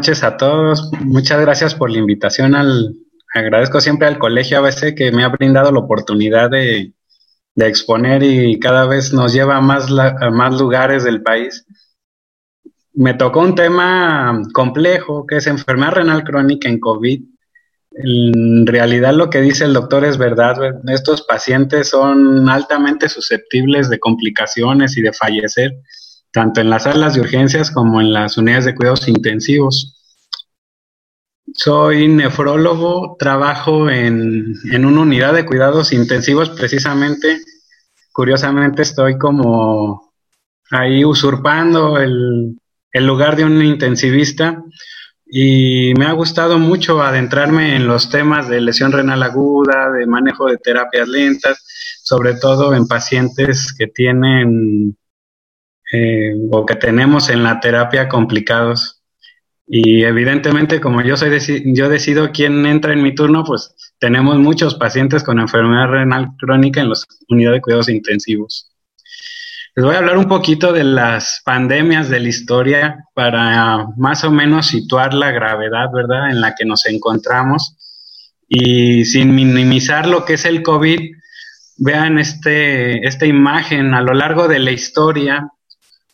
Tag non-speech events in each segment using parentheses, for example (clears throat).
Noches a todos. Muchas gracias por la invitación al agradezco siempre al colegio ABC que me ha brindado la oportunidad de, exponer y cada vez nos lleva a más, a más lugares del país. Me tocó un tema complejo que es enfermedad renal crónica en COVID. En realidad lo que dice el doctor es verdad. Estos pacientes son altamente susceptibles de complicaciones y de fallecer tanto en las salas de urgencias como en las unidades de cuidados intensivos. Soy nefrólogo, trabajo en, una unidad de cuidados intensivos precisamente. Curiosamente estoy como ahí usurpando el, el lugar de un intensivista y me ha gustado mucho adentrarme en los temas de lesión renal aguda, de manejo de terapias lentas, sobre todo en pacientes que tienen eh, o que tenemos en la terapia complicados. Y evidentemente, como yo soy yo decido quién entra en mi turno, pues tenemos muchos pacientes con enfermedad renal crónica en las unidades de cuidados intensivos. Les voy a hablar un poquito de las pandemias de la historia para más o menos situar la gravedad, ¿verdad?, en la que nos encontramos. Y sin minimizar lo que es el COVID, vean este, esta imagen a lo largo de la historia,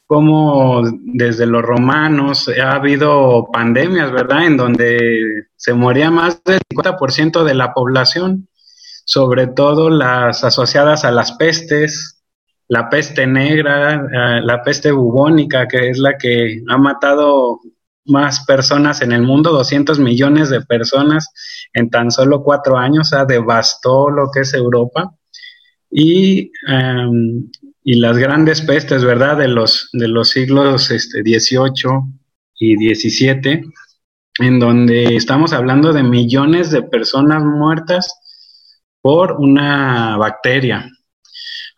como desde los romanos ha habido pandemias, ¿verdad? En donde se moría más del 50% de la población, sobre todo las asociadas a las pestes, la peste negra, eh, la peste bubónica, que es la que ha matado más personas en el mundo, 200 millones de personas en tan solo cuatro años, o sea, devastó lo que es Europa. Y em, y las grandes pestes, ¿verdad? De los, de los siglos este, 18 y 17, en donde estamos hablando de millones de personas muertas por una bacteria.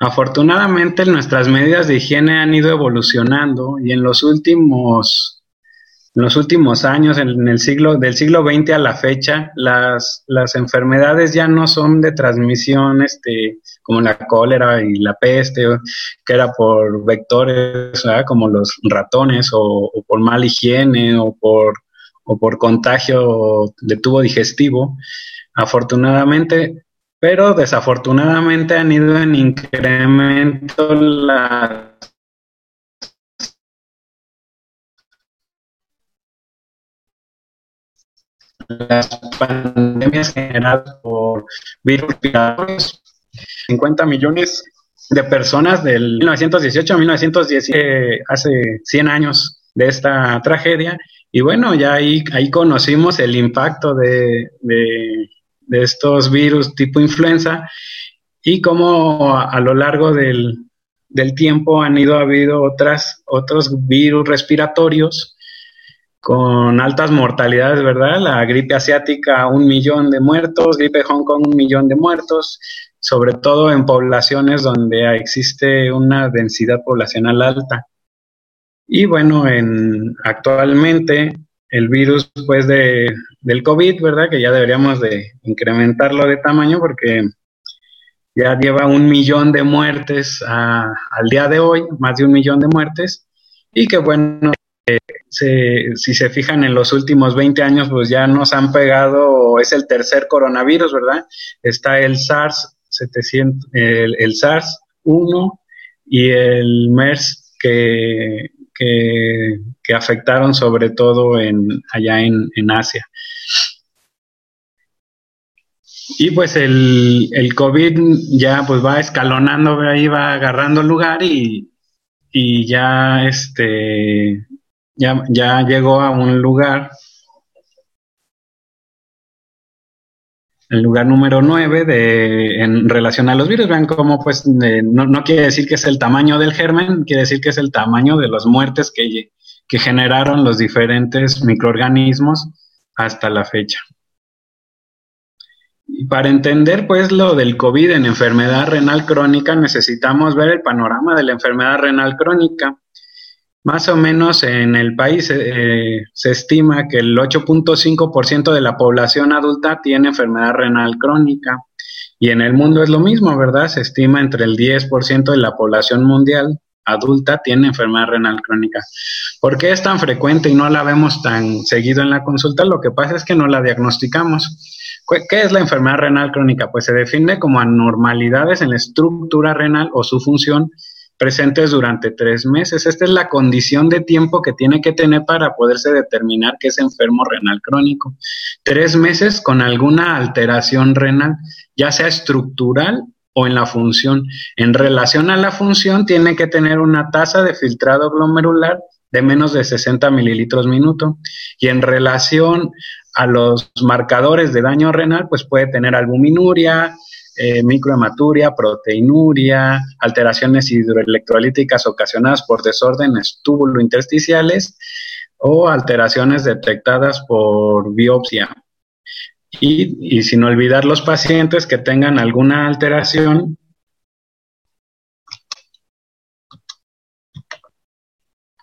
Afortunadamente nuestras medidas de higiene han ido evolucionando y en los últimos en los últimos años, en el siglo, del siglo XX a la fecha, las, las enfermedades ya no son de transmisión este, como la cólera y la peste, que era por vectores como los ratones o, por mala higiene o por, o por contagio de tubo digestivo. Afortunadamente, pero desafortunadamente han ido en incremento las las pandemias generadas por virus respiratorios. 50 millones de personas del 1918 a 1910, hace 100 años de esta tragedia. Y bueno, ya ahí, ahí conocimos el impacto de, de, estos virus tipo influenza y cómo a, lo largo del, del, tiempo han ido habido otras, otros virus respiratorios con altas mortalidades, ¿verdad? La gripe asiática, un millón de muertos, gripe Hong Kong, un millón de muertos, sobre todo en poblaciones donde existe una densidad poblacional alta. Y bueno, en, actualmente el virus pues de, del COVID, ¿verdad? Que ya deberíamos de incrementarlo de tamaño porque ya lleva un millón de muertes al día de hoy, más de un millón de muertes, y que bueno, si se fijan en los últimos 20 años, pues ya nos han pegado, es el tercer coronavirus, ¿verdad? Está el SARS 700, el, SARS 1 y el MERS que, que, afectaron sobre todo allá en, Asia. Y pues el, el, COVID ya pues va escalonando, ahí va agarrando lugar y, y ya este ya, llegó a un lugar, el lugar número 9 de, en relación a los virus. Vean cómo pues no, no, quiere decir que es el tamaño del germen, quiere decir que es el tamaño de las muertes que, que generaron los diferentes microorganismos hasta la fecha. para entender pues lo del COVID en enfermedad renal crónica necesitamos ver el panorama de la enfermedad renal crónica. Más o menos en el país eh, se estima que el 8.5% de la población adulta tiene enfermedad renal crónica y en el mundo es lo mismo, ¿verdad? Se estima entre el 10% de la población mundial adulta tiene enfermedad renal crónica. ¿Por qué es tan frecuente y no la vemos tan seguido en la consulta? Lo que pasa es que no la diagnosticamos. ¿Qué es la enfermedad renal crónica? Pues se define como anormalidades en la estructura renal o su función presentes durante tres meses. Esta es la condición de tiempo que tiene que tener para poderse determinar que es enfermo renal crónico. Tres meses con alguna alteración renal, ya sea estructural o en la función. En relación a la función, tiene que tener una tasa de filtrado glomerular de menos de 60 mililitros minuto. Y en relación a los marcadores de daño renal, pues puede tener albuminuria, eh, microhematuria, proteinuria, alteraciones hidroelectrolíticas ocasionadas por desórdenes túbulo-intersticiales o alteraciones detectadas por biopsia. Y, y sin olvidar los pacientes que tengan alguna alteración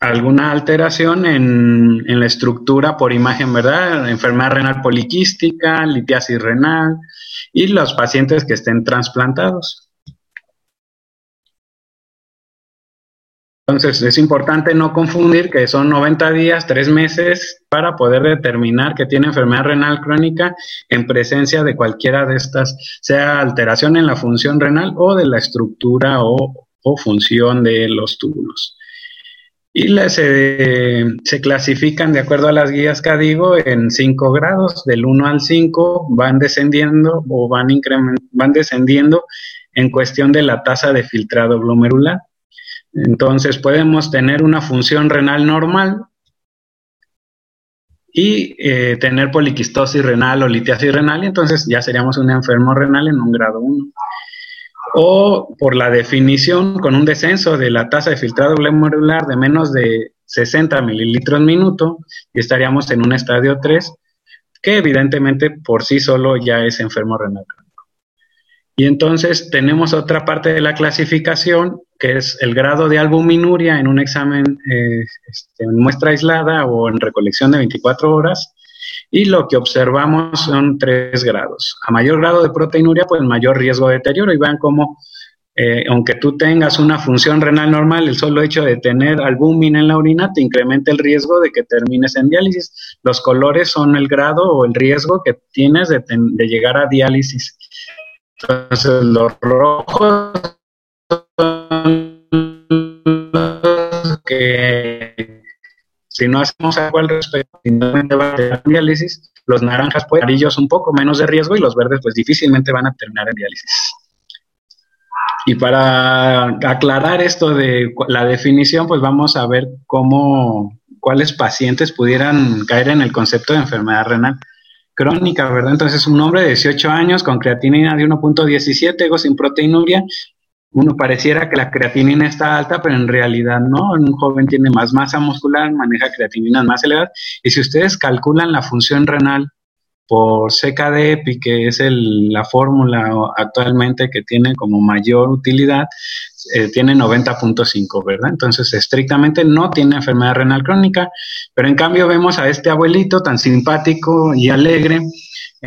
alguna alteración en, en, la estructura por imagen, ¿verdad? Enfermedad renal poliquística, litiasis renal y los pacientes que estén trasplantados. Entonces, es importante no confundir que son 90 días, 3 meses para poder determinar que tiene enfermedad renal crónica en presencia de cualquiera de estas, sea alteración en la función renal o de la estructura o, o función de los túbulos y se, se, clasifican de acuerdo a las guías que digo en 5 grados, del 1 al 5 van descendiendo o van, van descendiendo en cuestión de la tasa de filtrado glomerular. Entonces podemos tener una función renal normal y eh, tener poliquistosis renal o litiasis renal, y entonces ya seríamos un enfermo renal en un grado 1 o por la definición con un descenso de la tasa de filtrado glomerular de menos de 60 mililitros minuto y estaríamos en un estadio 3 que evidentemente por sí solo ya es enfermo renal crónico. Y entonces tenemos otra parte de la clasificación que es el grado de albuminuria en un examen eh, este, en muestra aislada o en recolección de 24 horas y lo que observamos son tres grados. A mayor grado de proteinuria, pues mayor riesgo de deterioro y vean cómo, eh, aunque tú tengas una función renal normal, el solo hecho de tener albúmina en la orina te incrementa el riesgo de que termines en diálisis. Los colores son el grado o el riesgo que tienes de, de llegar a diálisis. Entonces, los rojos son los que si no hacemos algo al respecto, finalmente va a tener diálisis. Los naranjas, pues, amarillos un poco menos de riesgo y los verdes, pues, difícilmente van a terminar en diálisis. Y para aclarar esto de la definición, pues vamos a ver cómo, cuáles pacientes pudieran caer en el concepto de enfermedad renal crónica, ¿verdad? Entonces, un hombre de 18 años con creatinina de 1.17, ego sin proteinuria, uno pareciera que la creatinina está alta, pero en realidad no. Un joven tiene más masa muscular, maneja creatininas más elevadas. Y si ustedes calculan la función renal por CKD-EPI, que es la fórmula actualmente que tiene como mayor utilidad, eh, tiene 90.5, ¿verdad? Entonces, estrictamente no tiene enfermedad renal crónica, pero en cambio vemos a este abuelito tan simpático y alegre,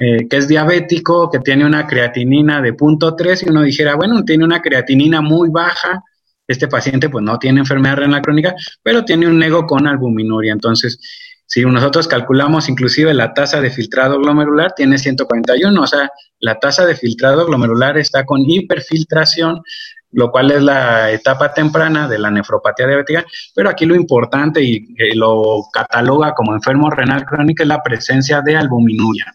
eh, que es diabético, que tiene una creatinina de 0.3 y uno dijera, bueno, tiene una creatinina muy baja, este paciente pues no tiene enfermedad renal crónica, pero tiene un nego con albuminuria. Entonces, si nosotros calculamos inclusive la tasa de filtrado glomerular, tiene 141, o sea, la tasa de filtrado glomerular está con hiperfiltración, lo cual es la etapa temprana de la nefropatía diabética, pero aquí lo importante y lo cataloga como enfermo renal crónico es la presencia de albuminuria.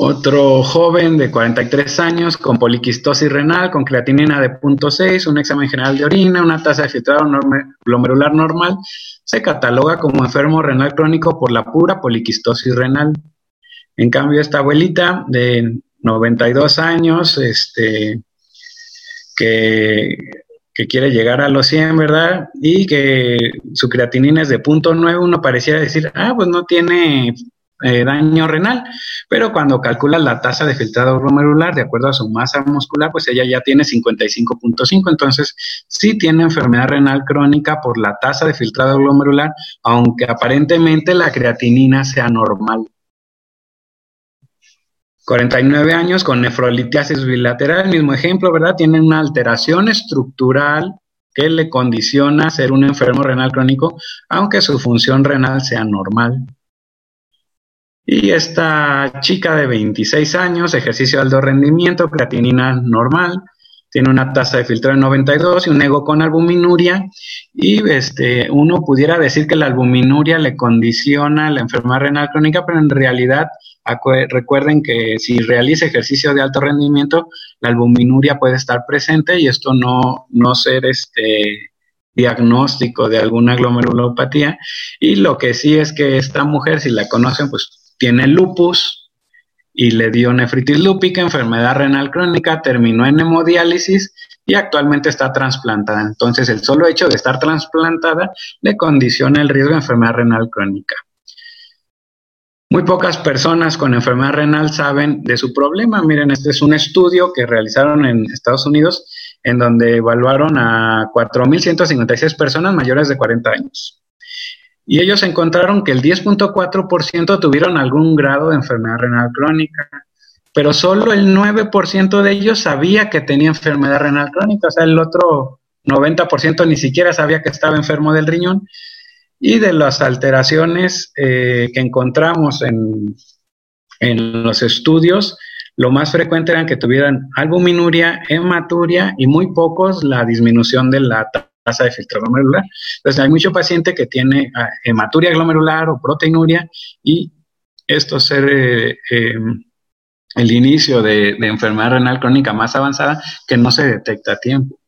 Otro joven de 43 años con poliquistosis renal, con creatinina de 0.6, un examen general de orina, una tasa de filtrado glomerular normal, se cataloga como enfermo renal crónico por la pura poliquistosis renal. En cambio, esta abuelita de 92 años, este, que, que quiere llegar a los 100, ¿verdad? Y que su creatinina es de 0.9, uno pareciera decir, ah, pues no tiene eh, daño renal, pero cuando calcula la tasa de filtrado glomerular de acuerdo a su masa muscular, pues ella ya tiene 55.5, entonces sí tiene enfermedad renal crónica por la tasa de filtrado glomerular, aunque aparentemente la creatinina sea normal. 49 años con nefrolitiasis bilateral, mismo ejemplo, ¿verdad? Tiene una alteración estructural que le condiciona ser un enfermo renal crónico, aunque su función renal sea normal. Y esta chica de 26 años, ejercicio de alto rendimiento, creatinina normal, tiene una tasa de filtrado de 92 y un ego con albuminuria. Y este, uno pudiera decir que la albuminuria le condiciona la enfermedad renal crónica, pero en realidad recuerden que si realiza ejercicio de alto rendimiento, la albuminuria puede estar presente y esto no, no ser este diagnóstico de alguna glomerulopatía. Y lo que sí es que esta mujer, si la conocen, pues tiene lupus y le dio nefritis lúpica, enfermedad renal crónica, terminó en hemodiálisis y actualmente está trasplantada. Entonces, el solo hecho de estar trasplantada le condiciona el riesgo de enfermedad renal crónica. Muy pocas personas con enfermedad renal saben de su problema. Miren, este es un estudio que realizaron en Estados Unidos en donde evaluaron a 4.156 personas mayores de 40 años y ellos encontraron que el 10.4% tuvieron algún grado de enfermedad renal crónica, pero solo el 9% de ellos sabía que tenía enfermedad renal crónica, o sea, el otro 90% ni siquiera sabía que estaba enfermo del riñón. Y de las alteraciones eh, que encontramos en, en los estudios, lo más frecuente eran que tuvieran albuminuria, hematuria y muy pocos la disminución de la tasa de filtrado glomerular. Entonces, hay mucho paciente que tiene ah, hematuria glomerular o proteinuria y esto ser eh, em, el inicio de, enfermedad renal crónica más avanzada que no se detecta a tiempo.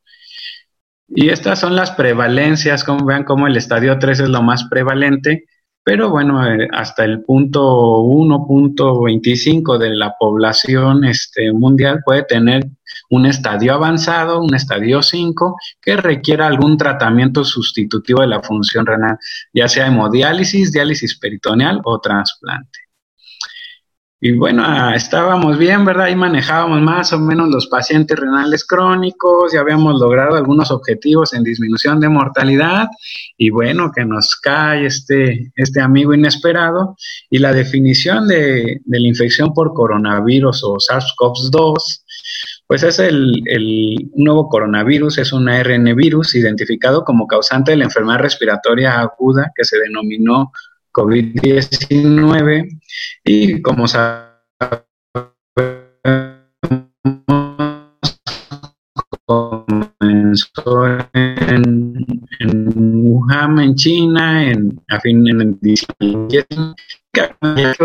Y estas son las prevalencias, como vean como el estadio 3 es lo más prevalente, pero bueno, eh, hasta el punto 1.25 de la población este, mundial puede tener un estadio avanzado, un estadio 5, que requiera algún tratamiento sustitutivo de la función renal, ya sea hemodiálisis, diálisis peritoneal o trasplante. Y bueno, ah, estábamos bien, ¿verdad? Y manejábamos más o menos los pacientes renales crónicos, ya habíamos logrado algunos objetivos en disminución de mortalidad y bueno, que nos cae este, este amigo inesperado y la definición de, de la infección por coronavirus o SARS-CoV-2 pues es el, el, nuevo coronavirus, es un ARN virus identificado como causante de la enfermedad respiratoria aguda que se denominó COVID-19 y como sabemos comenzó en, en, Wuhan, en China, en, a fin, en, en,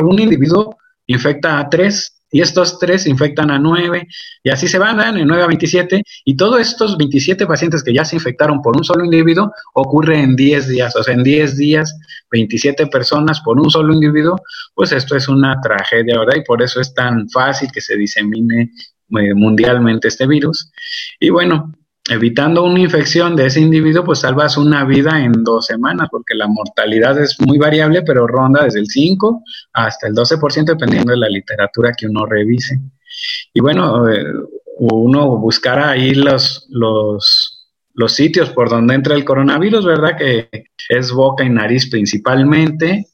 un individuo infecta a tres y estos tres infectan a nueve, y así se van, en nueve a 27, y todos estos 27 pacientes que ya se infectaron por un solo individuo ocurre en 10 días, o sea, en 10 días, 27 personas por un solo individuo, pues esto es una tragedia, ¿verdad? Y por eso es tan fácil que se disemine eh, mundialmente este virus. Y bueno, evitando una infección de ese individuo, pues salvas una vida en dos semanas, porque la mortalidad es muy variable, pero ronda desde el 5 hasta el 12%, dependiendo de la literatura que uno revise. Y bueno, eh, uno buscará ahí los, los, los sitios por donde entra el coronavirus, ¿verdad? Que es boca y nariz principalmente.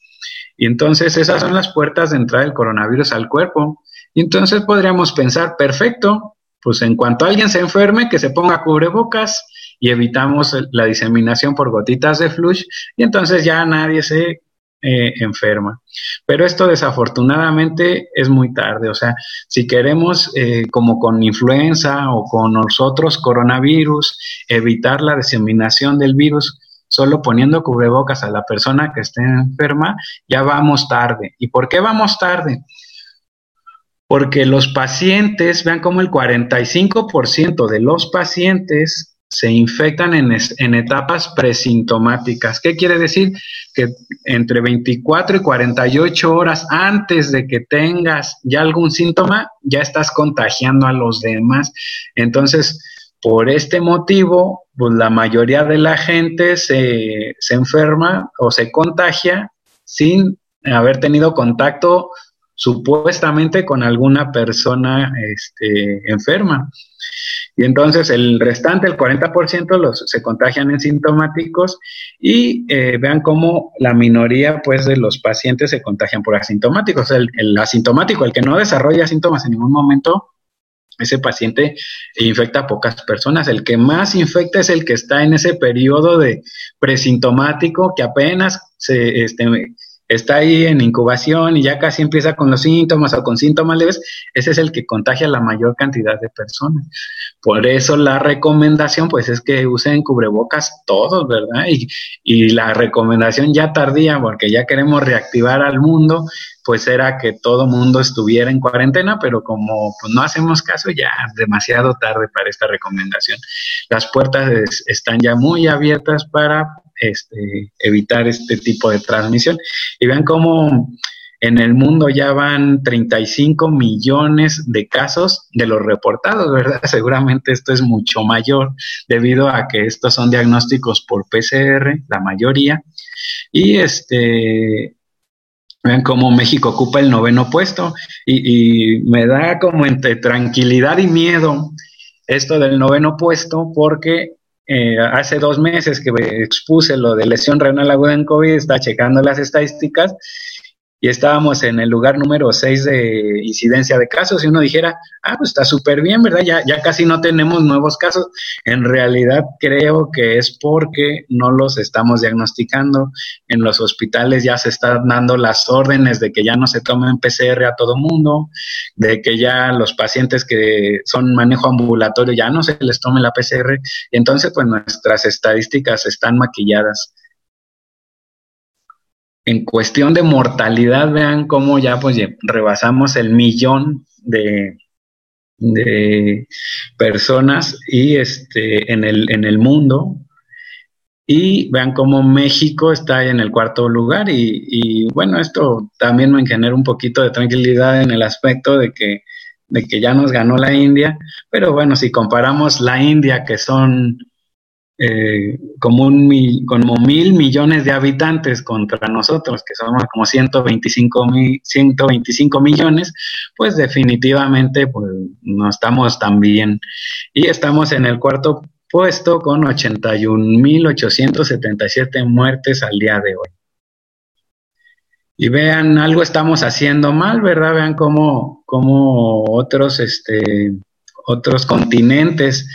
Y entonces esas son las puertas de entrada del coronavirus al cuerpo. Y entonces podríamos pensar, perfecto, pues en cuanto alguien se enferme, que se ponga cubrebocas y evitamos la diseminación por gotitas de flush y entonces ya nadie se eh, enferma. Pero esto desafortunadamente es muy tarde, o sea, si queremos, eh, como con influenza o con nosotros coronavirus, evitar la diseminación del virus, solo poniendo cubrebocas a la persona que esté enferma, ya vamos tarde. ¿Y por qué vamos tarde? Porque los pacientes, vean como el 45% de los pacientes se infectan en, etapas presintomáticas. ¿Qué quiere decir? Que entre 24 y 48 horas antes de que tengas ya algún síntoma, ya estás contagiando a los demás. Entonces, por este motivo, pues la mayoría de la gente se, se enferma o se contagia sin haber tenido contacto supuestamente con alguna persona este, enferma. Y entonces el restante, el 40%, los, se contagian en sintomáticos y eh, vean cómo la minoría pues, de los pacientes se contagian por asintomáticos. El, asintomático, el que no desarrolla síntomas en ningún momento, ese paciente infecta a pocas personas. El que más infecta es el que está en ese periodo de presintomático que apenas se, este, está ahí en incubación y ya casi empieza con los síntomas o con síntomas leves, ese es el que contagia la mayor cantidad de personas. Por eso la recomendación, pues, es que usen cubrebocas todos, ¿verdad? Y, y la recomendación ya tardía, porque ya queremos reactivar al mundo, pues era que todo mundo estuviera en cuarentena, pero como pues, no hacemos caso, ya demasiado tarde para esta recomendación. Las puertas están ya muy abiertas para este, evitar este tipo de transmisión. Y vean cómo en el mundo ya van 35 millones de casos de los reportados, ¿verdad? (laughs) Seguramente esto es mucho mayor debido a que estos son diagnósticos por PCR, la mayoría. Y este, vean cómo México ocupa el noveno puesto y, y me da como entre tranquilidad y miedo esto del noveno puesto porque eh, hace dos meses que expuse lo de lesión renal aguda en COVID, está checando las estadísticas y estábamos en el lugar número 6 de incidencia de casos y uno dijera, ah, pues está súper bien, ¿verdad? Ya, ya casi no tenemos nuevos casos. En realidad creo que es porque no los estamos diagnosticando. En los hospitales ya se están dando las órdenes de que ya no se tomen PCR a todo mundo, de que ya los pacientes que son manejo ambulatorio ya no se les tome la PCR. Y entonces, pues nuestras estadísticas están maquilladas en cuestión de mortalidad, vean cómo ya pues rebasamos el millón de, personas y este en el, en el mundo. Y vean cómo México está en el cuarto lugar y, y, bueno, esto también me genera un poquito de tranquilidad en el aspecto de que, de que ya nos ganó la India, pero bueno, si comparamos la India, que son eh, como, un, como mil millones de habitantes contra nosotros, que somos como 125, mil, 125 millones, pues definitivamente pues, no estamos tan bien. Y estamos en el cuarto puesto con 81.877 muertes al día de hoy. Y vean, algo estamos haciendo mal, ¿verdad? Vean cómo, cómo otros, este, otros continentes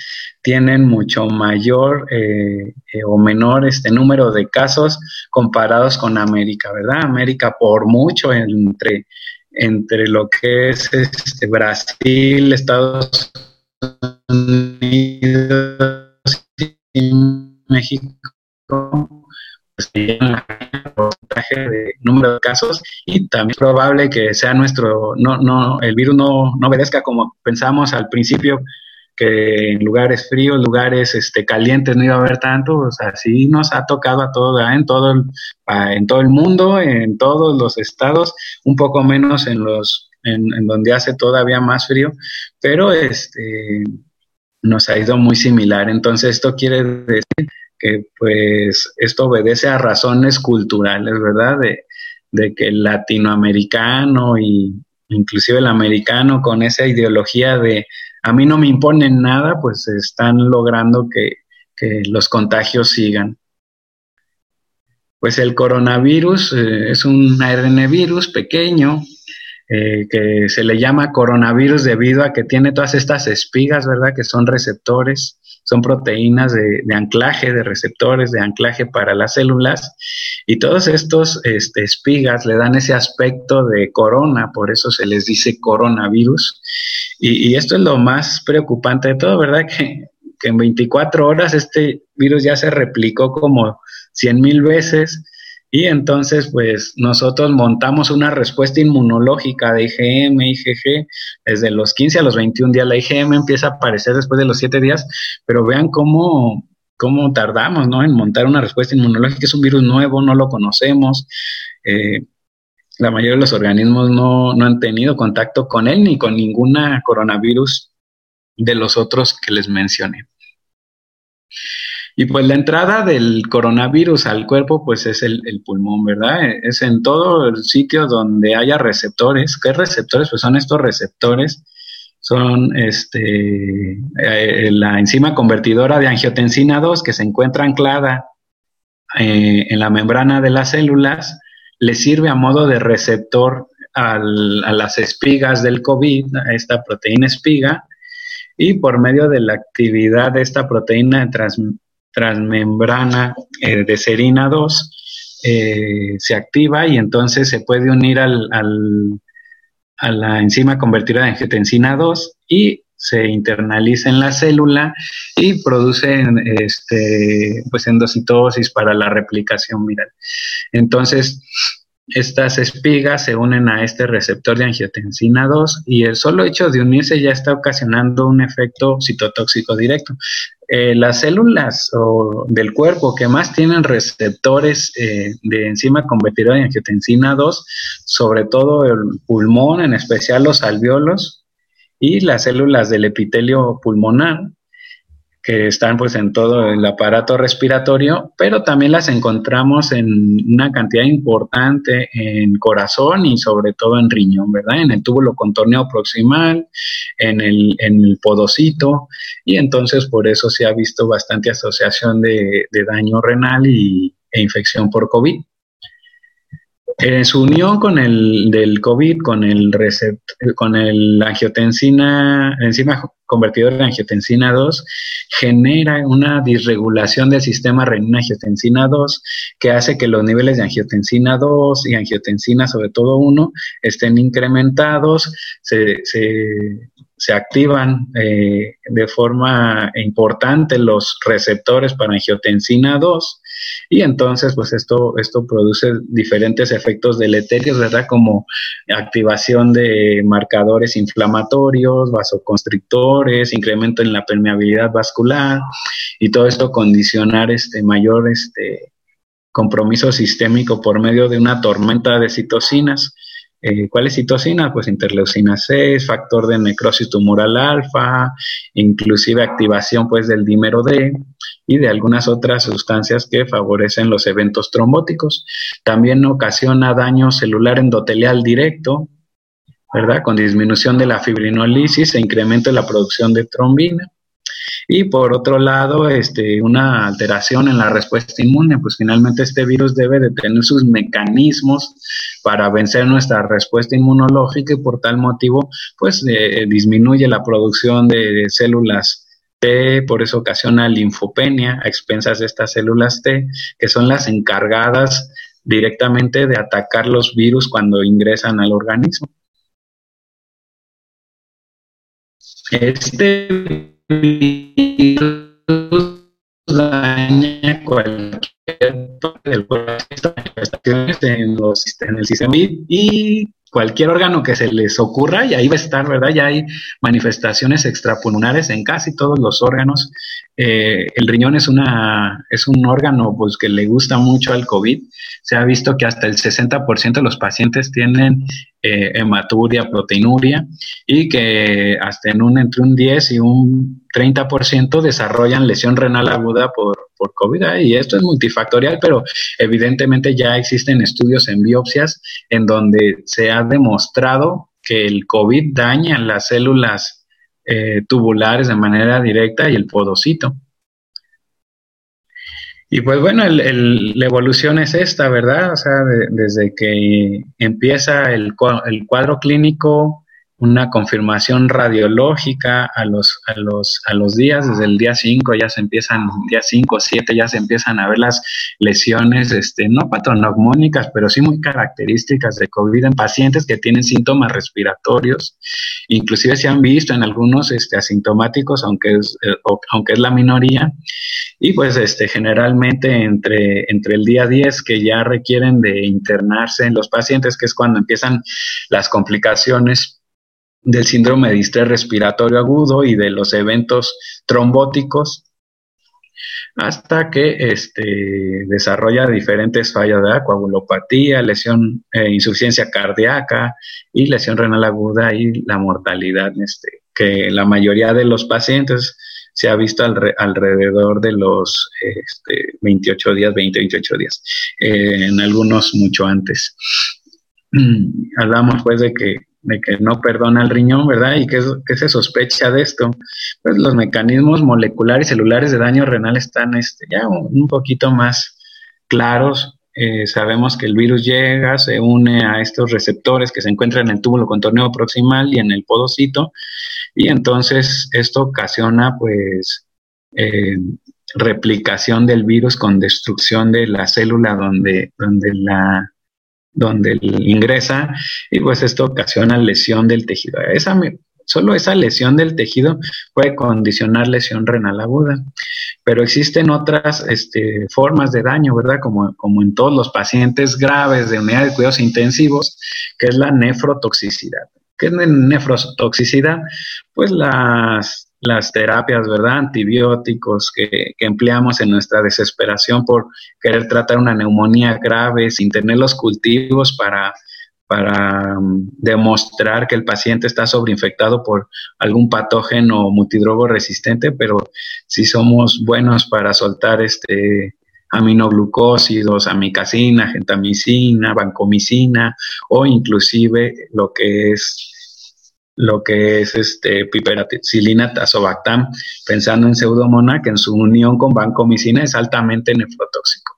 tienen mucho mayor eh, eh, o menor este número de casos comparados con América, ¿verdad? América por mucho entre, entre lo que es este Brasil, Estados Unidos y México, pues porcentaje de número de casos y también es probable que sea nuestro, no, no, el virus no, no obedezca como pensamos al principio que en lugares fríos, lugares este, calientes no iba a haber tanto, o sea, sí nos ha tocado a todos, en todo, el, en todo el mundo, en todos los estados, un poco menos en los, en donde hace todavía más frío, pero este, nos ha ido muy similar. Entonces, esto quiere decir que pues esto obedece a razones culturales, ¿verdad? De, de que el latinoamericano y inclusive el americano con esa ideología de a mí no me imponen nada, pues están logrando que, los contagios sigan. Pues el coronavirus eh, es un ARN virus pequeño eh, que se le llama coronavirus debido a que tiene todas estas espigas, ¿verdad? Que son receptores, son proteínas de, anclaje, de receptores, de anclaje para las células. Y todos estos este, espigas le dan ese aspecto de corona, por eso se les dice coronavirus. Y, esto es lo más preocupante de todo, ¿verdad? Que, en 24 horas este virus ya se replicó como 100 mil veces y entonces pues nosotros montamos una respuesta inmunológica de IgM, IgG, desde los 15 a los 21 días. La IgM empieza a aparecer después de los 7 días, pero vean cómo, cómo tardamos ¿no? en montar una respuesta inmunológica. Es un virus nuevo, no lo conocemos. Eh, la mayoría de los organismos no, han tenido contacto con él ni con ninguna coronavirus de los otros que les mencioné. Y pues la entrada del coronavirus al cuerpo pues es el, pulmón, ¿verdad? Es en todo el sitio donde haya receptores. ¿Qué receptores? Pues son estos receptores. Son este, eh, la enzima convertidora de angiotensina 2 que se encuentra anclada eh, en la membrana de las células, le sirve a modo de receptor a las espigas del COVID, a esta proteína espiga, y por medio de la actividad de esta proteína transmembrana eh, de serina 2 eh, se activa y entonces se puede unir al, a la enzima convertida de angiotensina 2 y se internaliza en la célula y produce este, pues endocitosis para la replicación viral. Entonces, estas espigas se unen a este receptor de angiotensina 2 y el solo hecho de unirse ya está ocasionando un efecto citotóxico directo. Eh, las células del cuerpo que más tienen receptores eh, de enzima convertidora de angiotensina 2, sobre todo el pulmón, en especial los alveolos y las células del epitelio pulmonar, que están pues en todo el aparato respiratorio, pero también las encontramos en una cantidad importante en corazón y sobre todo en riñón, ¿verdad? En el túbulo contorneo proximal, en el, en el podocito, y entonces por eso se ha visto bastante asociación de, daño renal y, e infección por COVID. En su unión con el del COVID, con el con el angiotensina, enzima convertidor de angiotensina 2, genera una disregulación del sistema renina-angiotensina 2 que hace que los niveles de angiotensina 2 y angiotensina, sobre todo 1, estén incrementados, se, activan eh, de forma importante los receptores para angiotensina 2 y entonces, pues esto, esto produce diferentes efectos deleterios, ¿verdad? Como activación de marcadores inflamatorios, vasoconstrictores, incremento en la permeabilidad vascular y todo esto condicionar este mayor este compromiso sistémico por medio de una tormenta de citocinas eh, ¿Cuál es citocina? Pues interleucina 6, factor de necrosis tumoral alfa, inclusive activación pues del dímero D y de algunas otras sustancias que favorecen los eventos trombóticos. También ocasiona daño celular endotelial directo, ¿verdad? Con disminución de la fibrinolisis e incremento de la producción de trombina. Y por otro lado, este, una alteración en la respuesta inmune, pues finalmente este virus debe de tener sus mecanismos para vencer nuestra respuesta inmunológica y por tal motivo, pues eh, disminuye la producción de células T, por eso ocasiona linfopenia a expensas de estas células T, que son las encargadas directamente de atacar los virus cuando ingresan al organismo. Este daña cuerpo, manifestaciones en, los, en el sistema y cualquier órgano que se les ocurra y ahí va a estar, ¿verdad? Ya hay manifestaciones extrapulmonares en casi todos los órganos. Eh, el riñón es, una, es un órgano pues, que le gusta mucho al COVID. Se ha visto que hasta el 60% de los pacientes tienen eh, hematuria, proteinuria y que hasta en un, entre un 10 y un 30% desarrollan lesión renal aguda por, por COVID. ¿eh? Y esto es multifactorial, pero evidentemente ya existen estudios en biopsias en donde se ha demostrado que el COVID daña las células eh, tubulares de manera directa y el podocito. Y pues bueno, la evolución es esta, ¿verdad? O sea, desde que empieza el, el cuadro clínico una confirmación radiológica a los, a los, a los días, desde el día 5 ya se empiezan, día 5 o 7 ya se empiezan a ver las lesiones, este, no patognomónicas, pero sí muy características de COVID en pacientes que tienen síntomas respiratorios, inclusive se han visto en algunos este, asintomáticos, aunque es, eh, aunque es la minoría, y pues este, generalmente entre, entre el día 10 que ya requieren de internarse en los pacientes, que es cuando empiezan las complicaciones del síndrome de estrés respiratorio agudo y de los eventos trombóticos hasta que este, desarrolla diferentes fallas de coagulopatía, lesión, eh, insuficiencia cardíaca y lesión renal aguda y la mortalidad, este, que la mayoría de los pacientes se ha visto alrededor de los 28 este, días, 20, 28 días, eh, en algunos mucho antes. (clears throat) Hablamos pues de que, de que no perdona el riñón, ¿verdad? ¿Y qué, se sospecha de esto? Pues los mecanismos moleculares y celulares de daño renal están este, ya un poquito más claros, eh, sabemos que el virus llega, se une a estos receptores que se encuentran en el túbulo contorneo proximal y en el podocito, y entonces esto ocasiona pues eh, replicación del virus con destrucción de la célula donde, donde la donde ingresa y pues esto ocasiona lesión del tejido. Esa, Solo esa lesión del tejido puede condicionar lesión renal aguda, pero existen otras este, formas de daño, ¿verdad? Como, como en todos los pacientes graves de unidad de cuidados intensivos, que es la nefrotoxicidad. ¿Qué es nefrotoxicidad? Pues las, las terapias, ¿verdad? Antibióticos que, que, empleamos en nuestra desesperación por querer tratar una neumonía grave sin tener los cultivos para para um, demostrar que el paciente está sobreinfectado por algún patógeno multidrogo resistente, pero si somos buenos para soltar este aminoglucósidos, amicacina, gentamicina, vancomicina o inclusive lo que es lo que es este piperacilina tazobactam, pensando en pseudomonas que en su unión con vancomicina es altamente nefrotóxico.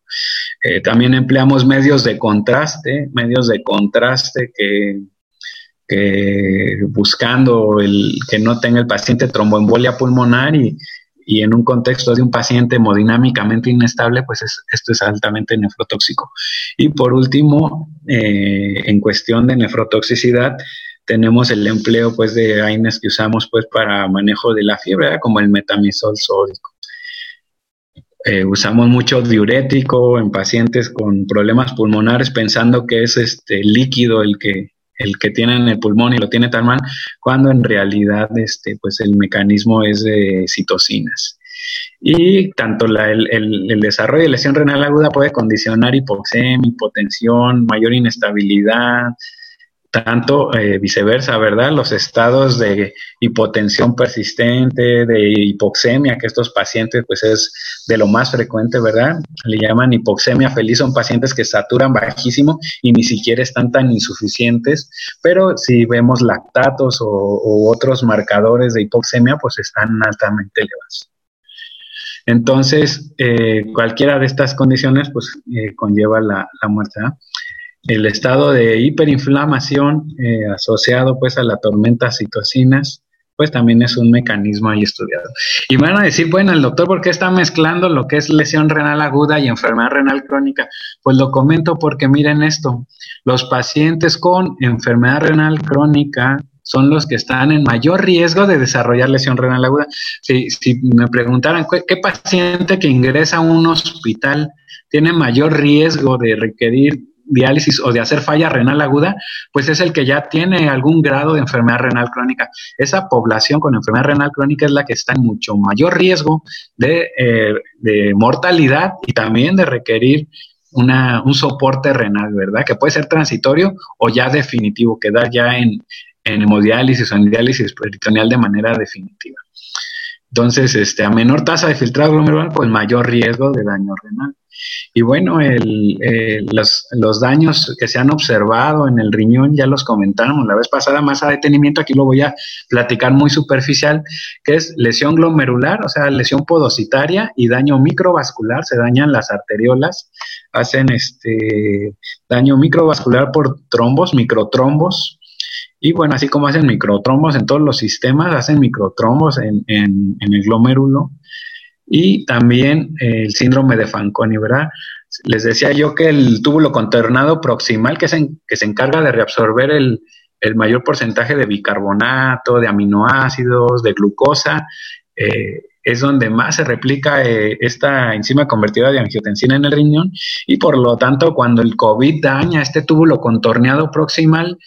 Eh, también empleamos medios de contraste, medios de contraste que, buscando el, que no tenga el paciente tromboembolia pulmonar y, en un contexto de un paciente hemodinámicamente inestable, pues esto es altamente nefrotóxico. Y por último, eh, en cuestión de nefrotoxicidad, tenemos el empleo pues de AINES que usamos pues para manejo de la fiebre, como el metamisol sódico. Eh, usamos mucho diurético en pacientes con problemas pulmonares pensando que es este líquido el que el que tiene en el pulmón y lo tiene tan mal, cuando en realidad este, pues el mecanismo es de citocinas. Y tanto el, el, desarrollo de lesión renal aguda puede condicionar hipoxemia, hipotensión, mayor inestabilidad, tanto eh, viceversa, ¿verdad? Los estados de hipotensión persistente, de hipoxemia, que estos pacientes pues es de lo más frecuente, ¿verdad? Le llaman hipoxemia feliz, son pacientes que saturan bajísimo y ni siquiera están tan insuficientes, pero si vemos lactatos o, otros marcadores de hipoxemia, pues están altamente elevados. Entonces, eh, cualquiera de estas condiciones pues eh, conlleva la, la muerte. ¿no? El estado de hiperinflamación eh, asociado pues a la tormenta citocinas, pues también es un mecanismo ahí estudiado. Y van a decir, bueno, el doctor, ¿por qué está mezclando lo que es lesión renal aguda y enfermedad renal crónica? Pues lo comento porque miren esto, los pacientes con enfermedad renal crónica son los que están en mayor riesgo de desarrollar lesión renal aguda. Si, si me preguntaran, ¿qué paciente que ingresa a un hospital tiene mayor riesgo de requerir diálisis o de hacer falla renal aguda, pues es el que ya tiene algún grado de enfermedad renal crónica. Esa población con enfermedad renal crónica es la que está en mucho mayor riesgo de, eh, mortalidad y también de requerir una, un soporte renal, ¿verdad? Que puede ser transitorio o ya definitivo, quedar ya en, en hemodiálisis o en diálisis peritoneal de manera definitiva. Entonces, este, a menor tasa de filtrado glomerular, pues mayor riesgo de daño renal. Y bueno, los, daños que se han observado en el riñón ya los comentamos la vez pasada, más a detenimiento, aquí lo voy a platicar muy superficial, que es lesión glomerular, o sea, lesión podocitaria y daño microvascular, se dañan las arteriolas, hacen este daño microvascular por trombos, microtrombos, y bueno, así como hacen microtrombos en todos los sistemas, hacen microtrombos en, en el glomérulo y también el síndrome de Fanconi, ¿verdad? Les decía yo que el túbulo contornado proximal, que se, que se encarga de reabsorber el, mayor porcentaje de bicarbonato, de aminoácidos, de glucosa, eh, es donde más se replica eh, esta enzima convertida de angiotensina en el riñón y por lo tanto cuando el COVID daña este túbulo contorneado proximal,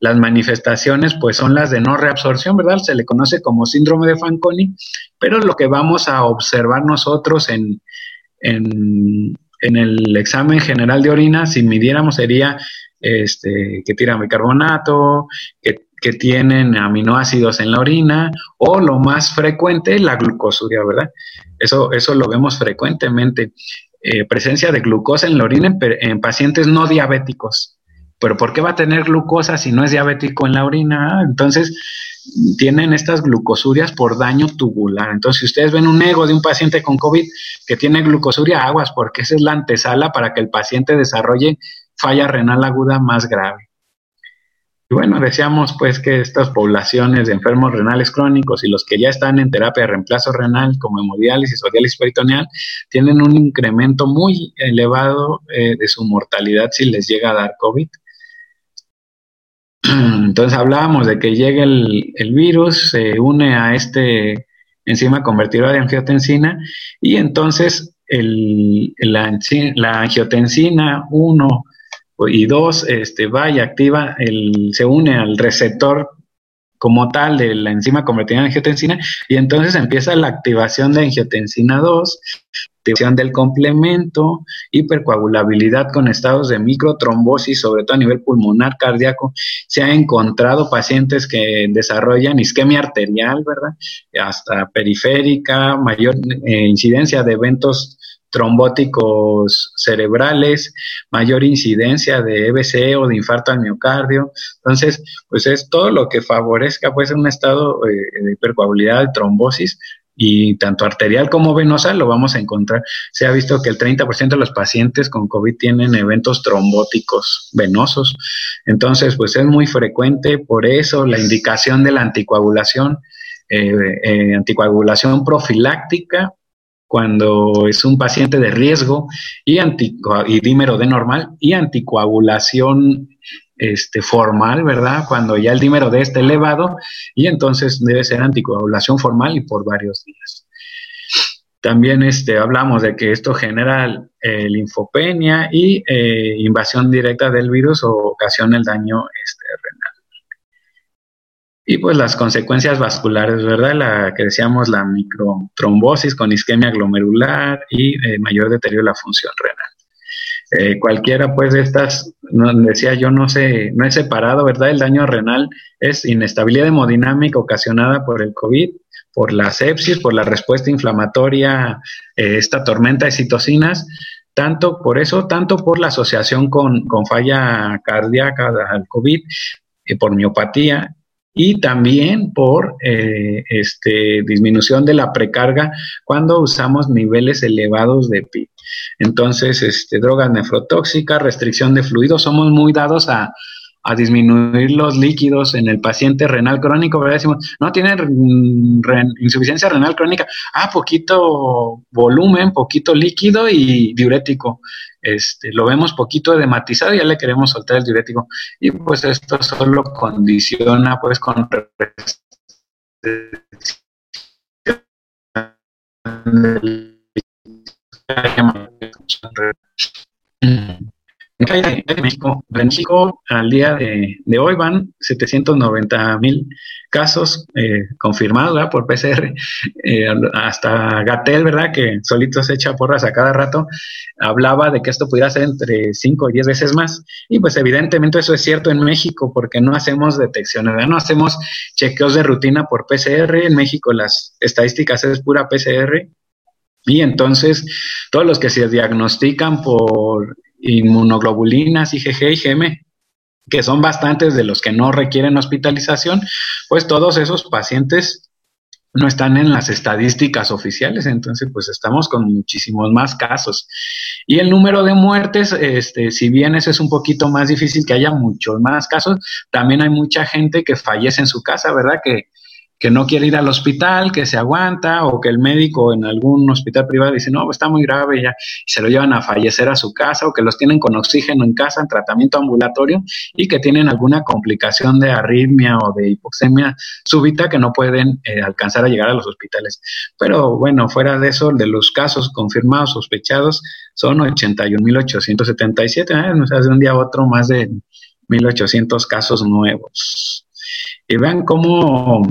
las manifestaciones pues son las de no reabsorción, ¿verdad? Se le conoce como síndrome de Fanconi, pero lo que vamos a observar nosotros en, en, el examen general de orina, si midiéramos sería este, que tira bicarbonato, que, que tienen aminoácidos en la orina o lo más frecuente, la glucosuria, ¿verdad? Eso, eso lo vemos frecuentemente. Eh, presencia de glucosa en la orina en, pacientes no diabéticos. Pero ¿por qué va a tener glucosa si no es diabético en la orina? Entonces, tienen estas glucosurias por daño tubular. Entonces, si ustedes ven un ego de un paciente con COVID que tiene glucosuria, aguas, porque esa es la antesala para que el paciente desarrolle falla renal aguda más grave. Y bueno, decíamos pues que estas poblaciones de enfermos renales crónicos y los que ya están en terapia de reemplazo renal como hemodiálisis o diálisis peritoneal tienen un incremento muy elevado eh, de su mortalidad si les llega a dar COVID. (clears throat) Entonces hablábamos de que llega el, virus, se une a este enzima convertidora de angiotensina y entonces la, angiotensina 1 y dos, este, va y activa, el, se une al receptor como tal de la enzima convertida en angiotensina y entonces empieza la activación de angiotensina 2, activación del complemento, hipercoagulabilidad con estados de microtrombosis, sobre todo a nivel pulmonar, cardíaco. Se ha encontrado pacientes que desarrollan isquemia arterial, ¿verdad? Hasta periférica, mayor eh, incidencia de eventos trombóticos cerebrales, mayor incidencia de EBC o de infarto al miocardio. Entonces, pues es todo lo que favorezca pues un estado eh, de hipercoagulidad, de trombosis y tanto arterial como venosa lo vamos a encontrar. Se ha visto que el 30% de los pacientes con COVID tienen eventos trombóticos venosos. Entonces, pues es muy frecuente, por eso la indicación de la anticoagulación, eh, eh, anticoagulación profiláctica cuando es un paciente de riesgo y, y dímero de normal y anticoagulación este, formal, ¿verdad? Cuando ya el dímero D está elevado y entonces debe ser anticoagulación formal y por varios días. También este, hablamos de que esto genera eh, linfopenia y eh, invasión directa del virus o ocasiona el daño este, renal. Y pues las consecuencias vasculares, ¿verdad? La que decíamos, la microtrombosis con isquemia glomerular y eh, mayor deterioro de la función renal. Eh, cualquiera pues de estas, decía yo, no sé, no he separado, ¿verdad? El daño renal es inestabilidad hemodinámica ocasionada por el COVID, por la sepsis, por la respuesta inflamatoria, eh, esta tormenta de citocinas, tanto por eso, tanto por la asociación con, con falla cardíaca al COVID, por miopatía y también por eh, este, disminución de la precarga cuando usamos niveles elevados de PIB. Entonces, este, drogas nefrotóxicas, restricción de fluidos, somos muy dados a, a disminuir los líquidos en el paciente renal crónico, ¿verdad? Decimos, no tiene insuficiencia renal crónica, ah, poquito volumen, poquito líquido y diurético. Este, lo vemos poquito edematizado y ya le queremos soltar el diurético. Y pues esto solo condiciona pues con en México, al día de, hoy van 790 mil casos eh, confirmados por PCR. Eh, hasta Gatel, ¿verdad? Que solito se echa porras a cada rato, hablaba de que esto pudiera ser entre 5 y 10 veces más. Y pues evidentemente eso es cierto en México porque no hacemos detecciones, ¿verdad? no hacemos chequeos de rutina por PCR. En México las estadísticas es pura PCR. Y entonces, todos los que se diagnostican por inmunoglobulinas, IgG y GM, que son bastantes de los que no requieren hospitalización, pues todos esos pacientes no están en las estadísticas oficiales, entonces pues estamos con muchísimos más casos. Y el número de muertes, este, si bien eso es un poquito más difícil que haya muchos más casos, también hay mucha gente que fallece en su casa, ¿verdad? Que, que no quiere ir al hospital, que se aguanta, o que el médico en algún hospital privado dice, no, está muy grave ya, y se lo llevan a fallecer a su casa, o que los tienen con oxígeno en casa, en tratamiento ambulatorio, y que tienen alguna complicación de arritmia o de hipoxemia súbita que no pueden eh, alcanzar a llegar a los hospitales. Pero bueno, fuera de eso, de los casos confirmados, sospechados, son 81.877, ¿eh? o sea, de un día a otro más de 1.800 casos nuevos. Y vean cómo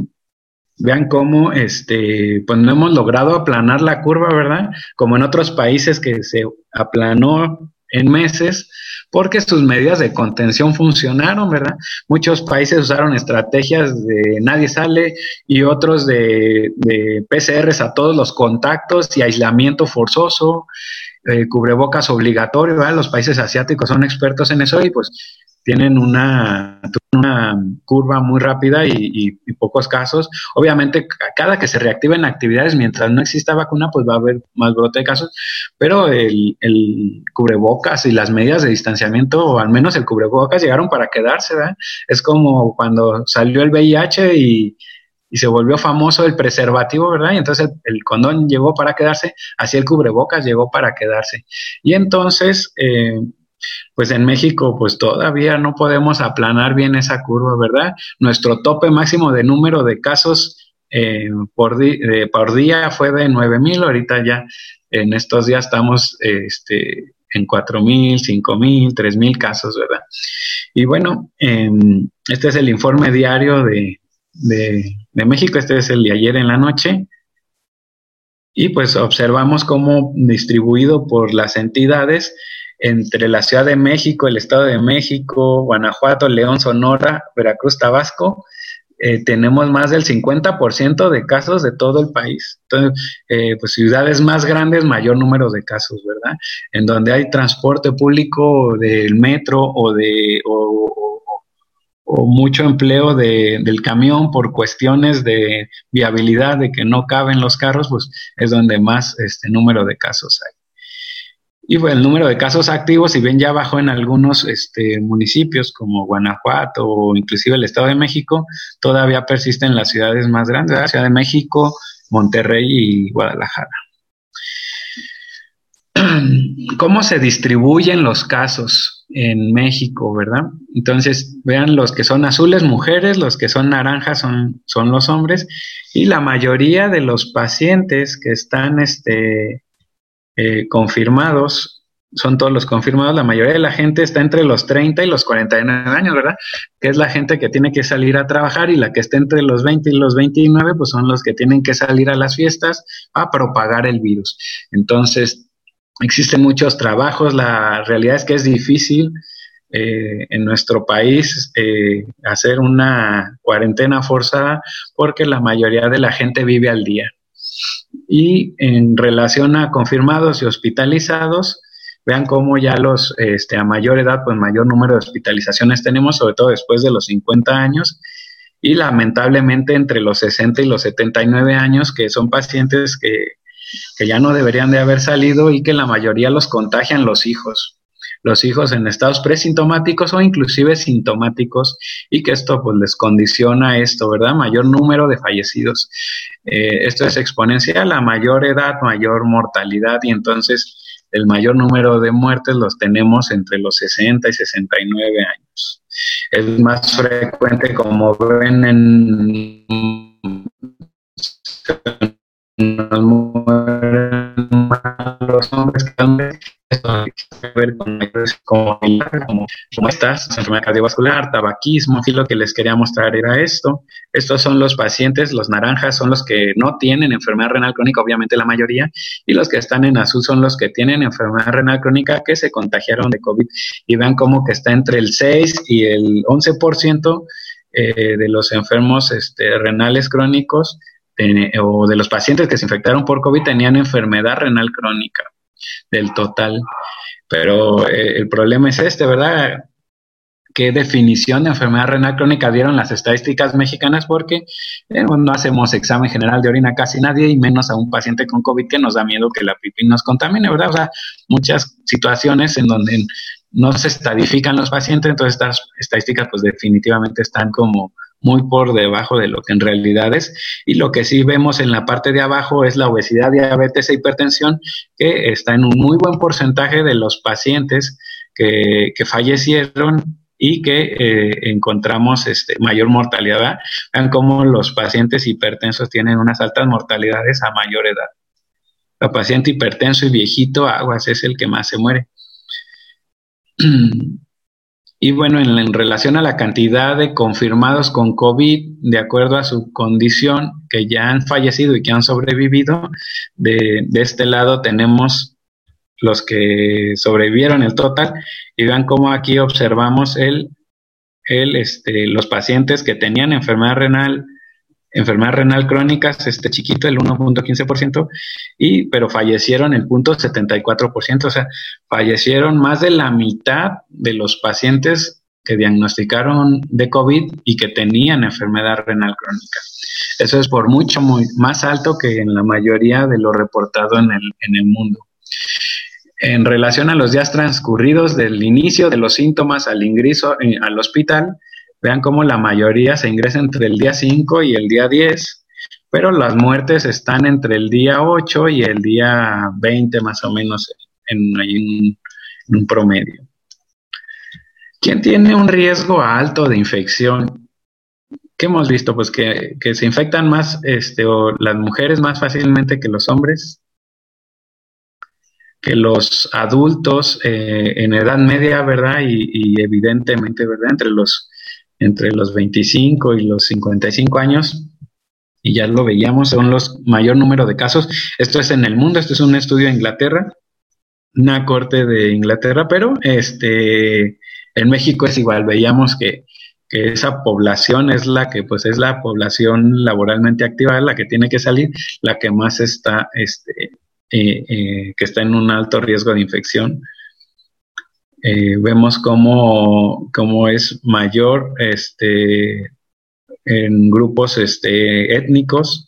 Vean cómo este, pues no hemos logrado aplanar la curva, ¿verdad? Como en otros países que se aplanó en meses porque sus medidas de contención funcionaron, ¿verdad? Muchos países usaron estrategias de nadie sale y otros de, de PCRs a todos los contactos y aislamiento forzoso, eh, cubrebocas obligatorio, ¿verdad? Los países asiáticos son expertos en eso y pues tienen una, curva muy rápida y, pocos casos. Obviamente, cada que se reactiven actividades, mientras no exista vacuna, pues va a haber más brote de casos, pero el, el cubrebocas y las medidas de distanciamiento, o al menos el cubrebocas, llegaron para quedarse, ¿verdad? Es como cuando salió el VIH y, se volvió famoso el preservativo, ¿verdad? Y entonces el, condón llegó para quedarse, así el cubrebocas llegó para quedarse. Y entonces, eh, pues en México pues todavía no podemos aplanar bien esa curva, ¿verdad? Nuestro tope máximo de número de casos eh, por, por, día fue de 9.000, ahorita ya en estos días estamos este, en 4.000, 5.000, 3.000 casos, ¿verdad? Y bueno, em, este es el informe diario de, de México, este es el de ayer en la noche. Y pues observamos cómo distribuido por las entidades, entre la Ciudad de México, el Estado de México, Guanajuato, León, Sonora, Veracruz, Tabasco, eh, tenemos más del 50% de casos de todo el país. Entonces, eh, pues ciudades más grandes, mayor número de casos, ¿verdad? En donde hay transporte público del metro o de o, mucho empleo de, del camión por cuestiones de viabilidad, de que no caben los carros, pues es donde más este número de casos hay. Y el número de casos activos, si bien ya bajó en algunos este, municipios como Guanajuato o inclusive el Estado de México, todavía persiste en las ciudades más grandes, la Ciudad de México, Monterrey y Guadalajara. (clears throat) ¿Cómo se distribuyen los casos en México, verdad? Entonces, vean los que son azules, mujeres, los que son naranjas son, son los hombres, y la mayoría de los pacientes que están este, eh, confirmados, son todos los confirmados, la mayoría de la gente está entre los 30 y los 49 años, ¿verdad? Que es la gente que tiene que salir a trabajar y la que está entre los 20 y los 29, pues son los que tienen que salir a las fiestas a propagar el virus. Entonces, existen muchos trabajos, la realidad es que es difícil eh, en nuestro país eh, hacer una cuarentena forzada porque la mayoría de la gente vive al día. Y en relación a confirmados y hospitalizados, vean cómo ya los, este, a mayor edad, pues mayor número de hospitalizaciones tenemos, sobre todo después de los 50 años, y lamentablemente entre los 60 y los 79 años, que son pacientes que, que ya no deberían de haber salido y que la mayoría los contagian los hijos los hijos en estados presintomáticos o inclusive sintomáticos y que esto pues les condiciona esto, ¿verdad? Mayor número de fallecidos. Eh, esto es exponencial, a mayor edad, mayor mortalidad y entonces el mayor número de muertes los tenemos entre los 60 y 69 años. Es más frecuente como ven en los hombres que esto tiene que ver con como, como, estas, enfermedad cardiovascular, tabaquismo, y lo que les quería mostrar era esto. Estos son los pacientes, los naranjas son los que no tienen enfermedad renal crónica, obviamente la mayoría, y los que están en azul son los que tienen enfermedad renal crónica que se contagiaron de COVID. Y vean cómo que está entre el 6 y el 11% eh, de los enfermos este, renales crónicos o de los pacientes que se infectaron por COVID tenían enfermedad renal crónica del total. Pero eh, el problema es este, ¿verdad? ¿Qué definición de enfermedad renal crónica dieron las estadísticas mexicanas? Porque eh, no hacemos examen general de orina casi nadie y menos a un paciente con COVID que nos da miedo que la pipí nos contamine, ¿verdad? O sea, muchas situaciones en donde no se estadifican los pacientes, entonces estas estadísticas pues definitivamente están como muy por debajo de lo que en realidad es. Y lo que sí vemos en la parte de abajo es la obesidad, diabetes e hipertensión, que está en un muy buen porcentaje de los pacientes que, fallecieron y que eh, encontramos este, mayor mortalidad. Vean cómo los pacientes hipertensos tienen unas altas mortalidades a mayor edad. El paciente hipertenso y viejito, aguas, es el que más se muere. (clears throat) Y bueno, en, relación a la cantidad de confirmados con COVID, de acuerdo a su condición, que ya han fallecido y que han sobrevivido, de, este lado tenemos los que sobrevivieron el total. Y vean cómo aquí observamos el, el, este, los pacientes que tenían enfermedad renal, enfermedad renal crónicas, este chiquito, el 1.15%, y, pero fallecieron el punto 74%, o sea, fallecieron más de la mitad de los pacientes que diagnosticaron de COVID y que tenían enfermedad renal crónica. Eso es por mucho muy, más alto que en la mayoría de lo reportado en el, en el mundo. En relación a los días transcurridos del inicio de los síntomas al ingreso eh, al hospital, vean cómo la mayoría se ingresa entre el día 5 y el día 10, pero las muertes están entre el día 8 y el día 20 más o menos en, un promedio. ¿Quién tiene un riesgo alto de infección? ¿Qué hemos visto? Pues que, se infectan más, este, las mujeres más fácilmente que los hombres, que los adultos eh, en edad media, ¿verdad? Y, evidentemente, ¿verdad? Entre los, entre los 25 y los 55 años, y ya lo veíamos, son los mayor número de casos. Esto es en el mundo, esto es un estudio de Inglaterra, una corte de Inglaterra, pero este en México es igual, veíamos que, esa población es la que pues es la población laboralmente activa, la que tiene que salir, la que más está, este, eh, eh, que está en un alto riesgo de infección. Eh, vemos cómo, cómo, es mayor este, en grupos este, étnicos,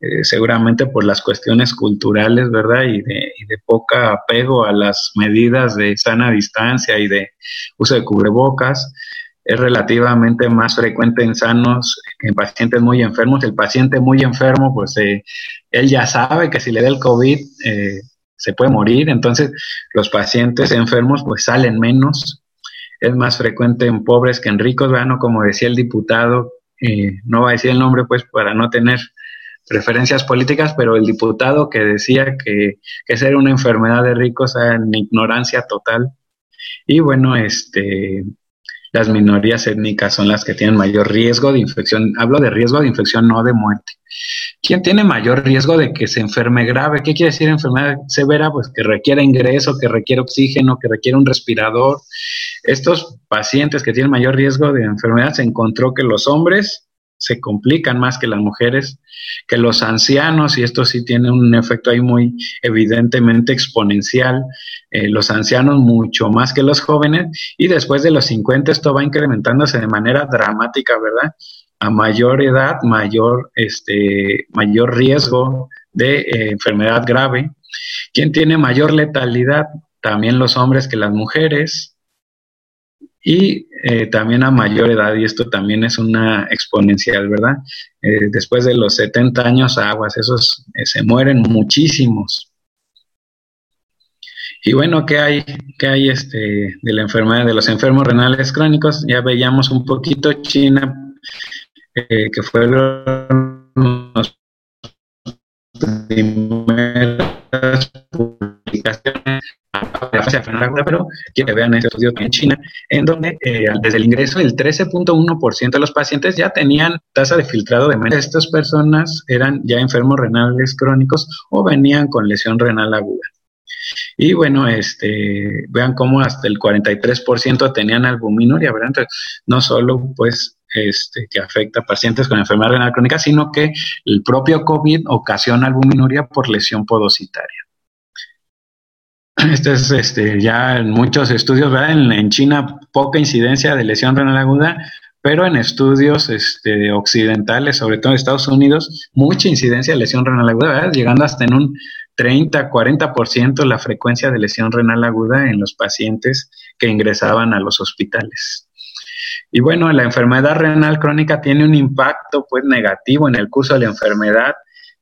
eh, seguramente por las cuestiones culturales, ¿verdad? Y de, y de poca apego a las medidas de sana distancia y de uso de cubrebocas. Es relativamente más frecuente en sanos que en pacientes muy enfermos. El paciente muy enfermo, pues eh, él ya sabe que si le da el COVID eh, se puede morir. Entonces, los pacientes enfermos pues salen menos. Es más frecuente en pobres que en ricos, ¿verdad? como decía el diputado, no va a decir el nombre pues para no tener preferencias políticas, pero el diputado que decía que, que ser una enfermedad de ricos en ignorancia total. Y bueno, este, las minorías étnicas son las que tienen mayor riesgo de infección. Hablo de riesgo de infección, no de muerte. ¿Quién tiene mayor riesgo de que se enferme grave? ¿Qué quiere decir enfermedad severa? Pues que requiere ingreso, que requiere oxígeno, que requiere un respirador. Estos pacientes que tienen mayor riesgo de enfermedad se encontró que los hombres se complican más que las mujeres, que los ancianos, y esto sí tiene un efecto ahí muy evidentemente exponencial, eh, los ancianos mucho más que los jóvenes, y después de los 50 esto va incrementándose de manera dramática, ¿verdad? A mayor edad, mayor, este, mayor riesgo de eh, enfermedad grave. ¿Quién tiene mayor letalidad? También los hombres que las mujeres, y eh, también a mayor edad, y esto también es una exponencial, ¿verdad? Eh, después de los 70 años, aguas, esos eh, se mueren muchísimos. Y bueno, ¿qué hay, qué hay este, de la enfermedad de los enfermos renales crónicos? Ya veíamos un poquito China, que fueron las primeras publicaciones pero quiero que vean este estudio en China, en donde eh, desde el ingreso el 13.1% de los pacientes ya tenían tasa de filtrado de menos. Estas personas eran ya enfermos renales crónicos o venían con lesión renal aguda. Y bueno, este, vean cómo hasta el 43% tenían albuminuria, ¿verdad? Entonces, no solo pues este, que afecta a pacientes con enfermedad renal crónica, sino que el propio COVID ocasiona albuminuria por lesión podocitaria. Este es este, ya en muchos estudios, ¿verdad? En, China poca incidencia de lesión renal aguda, pero en estudios este, occidentales, sobre todo en Estados Unidos, mucha incidencia de lesión renal aguda, ¿verdad? llegando hasta en un 30, 40% la frecuencia de lesión renal aguda en los pacientes que ingresaban a los hospitales. Y bueno, la enfermedad renal crónica tiene un impacto pues negativo en el curso de la enfermedad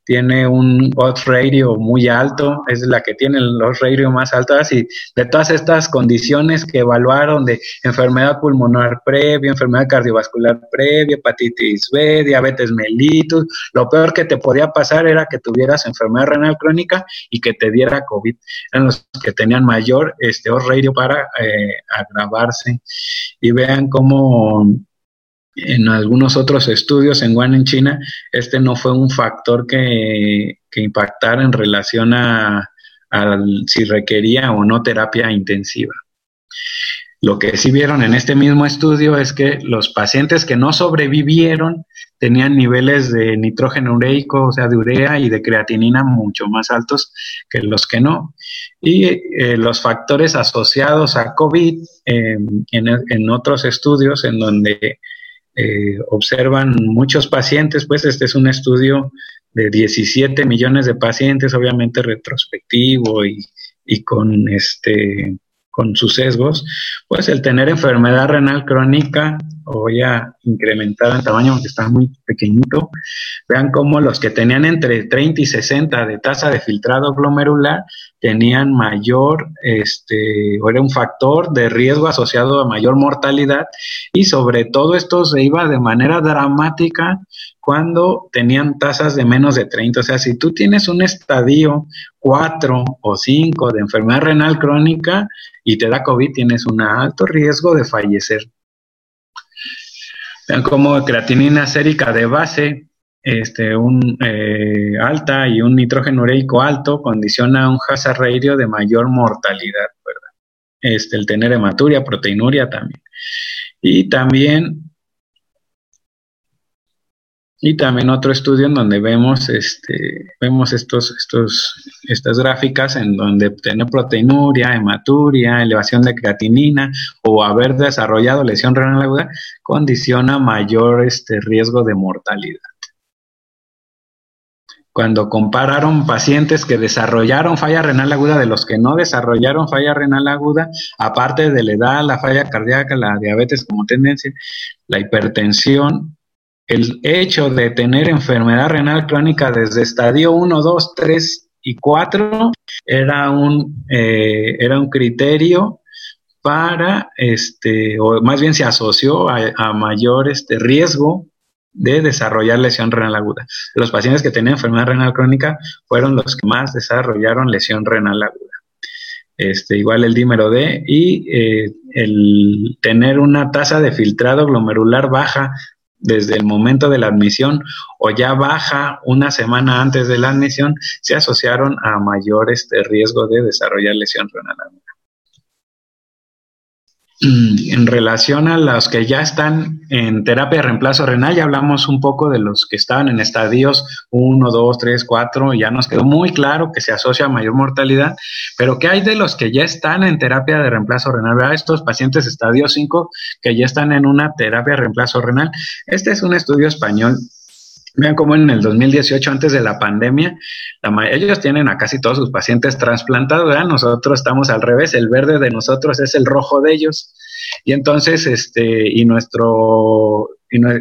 tiene un odds ratio muy alto, es la que tiene los ratio más altos y de todas estas condiciones que evaluaron de enfermedad pulmonar previa, enfermedad cardiovascular previa, hepatitis B, diabetes mellitus, lo peor que te podía pasar era que tuvieras enfermedad renal crónica y que te diera COVID. Eran los que tenían mayor este odds ratio para eh, agravarse. Y vean cómo en algunos otros estudios en Wuhan, en China, este no fue un factor que, impactara en relación a, si requería o no terapia intensiva. Lo que sí vieron en este mismo estudio es que los pacientes que no sobrevivieron tenían niveles de nitrógeno ureico, o sea, de urea y de creatinina mucho más altos que los que no. Y eh, los factores asociados a COVID en, otros estudios en donde eh, observan muchos pacientes, pues este es un estudio de 17 millones de pacientes, obviamente retrospectivo y, y con este con sus sesgos, pues el tener enfermedad renal crónica o ya incrementada en tamaño, porque está muy pequeñito, vean cómo los que tenían entre 30 y 60 de tasa de filtrado glomerular tenían mayor, este, o era un factor de riesgo asociado a mayor mortalidad y sobre todo esto se iba de manera dramática cuando tenían tasas de menos de 30. O sea, si tú tienes un estadio 4 o 5 de enfermedad renal crónica y te da COVID, tienes un alto riesgo de fallecer. Vean como creatinina sérica de base este, un, eh, alta y un nitrógeno ureico alto condiciona un hazard ratio de mayor mortalidad, ¿verdad? Este, el tener hematuria, proteinuria también. Y también y también otro estudio en donde vemos, este, vemos estos, estos, estas gráficas en donde tener proteinuria, hematuria, elevación de creatinina o haber desarrollado lesión renal aguda condiciona mayor este, riesgo de mortalidad. Cuando compararon pacientes que desarrollaron falla renal aguda de los que no desarrollaron falla renal aguda, aparte de la edad, la falla cardíaca, la diabetes como tendencia, la hipertensión, el hecho de tener enfermedad renal crónica desde estadio 1, 2, 3 y 4 era un, eh, era un criterio para, este, o más bien se asoció a, mayor este, riesgo de desarrollar lesión renal aguda. Los pacientes que tenían enfermedad renal crónica fueron los que más desarrollaron lesión renal aguda. Este, igual el dímero D y eh, el tener una tasa de filtrado glomerular baja desde el momento de la admisión o ya baja una semana antes de la admisión, se asociaron a mayor este riesgo de desarrollar lesión renal (clears throat) en relación a los que ya están en terapia de reemplazo renal, ya hablamos un poco de los que estaban en estadios 1, 2, 3, 4, ya nos quedó muy claro que se asocia a mayor mortalidad, pero ¿qué hay de los que ya están en terapia de reemplazo renal? ¿verdad? Estos pacientes estadio 5 que ya están en una terapia de reemplazo renal. Este es un estudio español Vean cómo en el 2018, antes de la pandemia, ellos tienen a casi todos sus pacientes trasplantados, ¿verdad? Nosotros estamos al revés, el verde de nosotros es el rojo de ellos. Y entonces, este, y nuestro,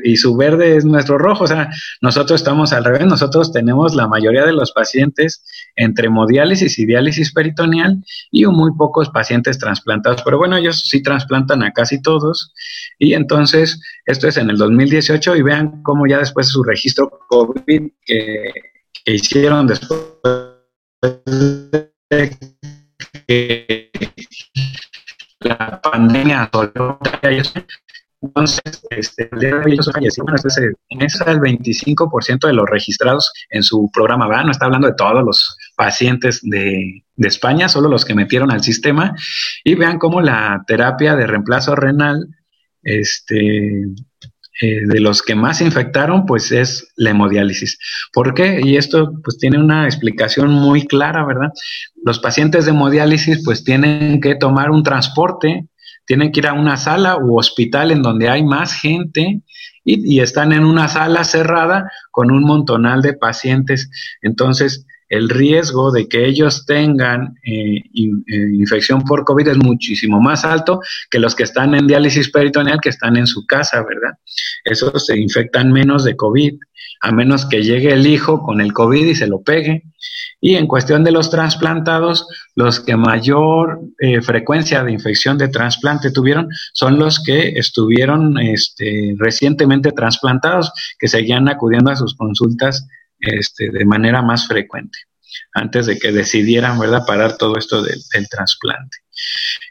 y, su verde es nuestro rojo, o sea, nosotros estamos al revés, nosotros tenemos la mayoría de los pacientes entre hemodiálisis y diálisis peritoneal y muy pocos pacientes trasplantados, pero bueno, ellos sí trasplantan a casi todos. Y entonces esto es en el 2018 y vean cómo ya después su registro COVID que, hicieron después de que la pandemia entonces, este, el día de ellos fallecieron, en ese el 25% de los registrados en su programa, ¿verdad? No está hablando de todos los pacientes de, de España, solo los que metieron al sistema, y vean cómo la terapia de reemplazo renal, este, eh, de los que más se infectaron, pues es la hemodiálisis. ¿Por qué? Y esto pues tiene una explicación muy clara, ¿verdad? Los pacientes de hemodiálisis pues tienen que tomar un transporte tienen que ir a una sala u hospital en donde hay más gente y, están en una sala cerrada con un montonal de pacientes. Entonces, el riesgo de que ellos tengan eh, eh, infección por COVID es muchísimo más alto que los que están en diálisis peritoneal que están en su casa, ¿verdad? Esos se infectan menos de COVID, a menos que llegue el hijo con el COVID y se lo pegue. Y en cuestión de los trasplantados, los que mayor eh, frecuencia de infección de trasplante tuvieron son los que estuvieron este, recientemente trasplantados, que seguían acudiendo a sus consultas este, de manera más frecuente, antes de que decidieran, ¿verdad?, parar todo esto del, trasplante.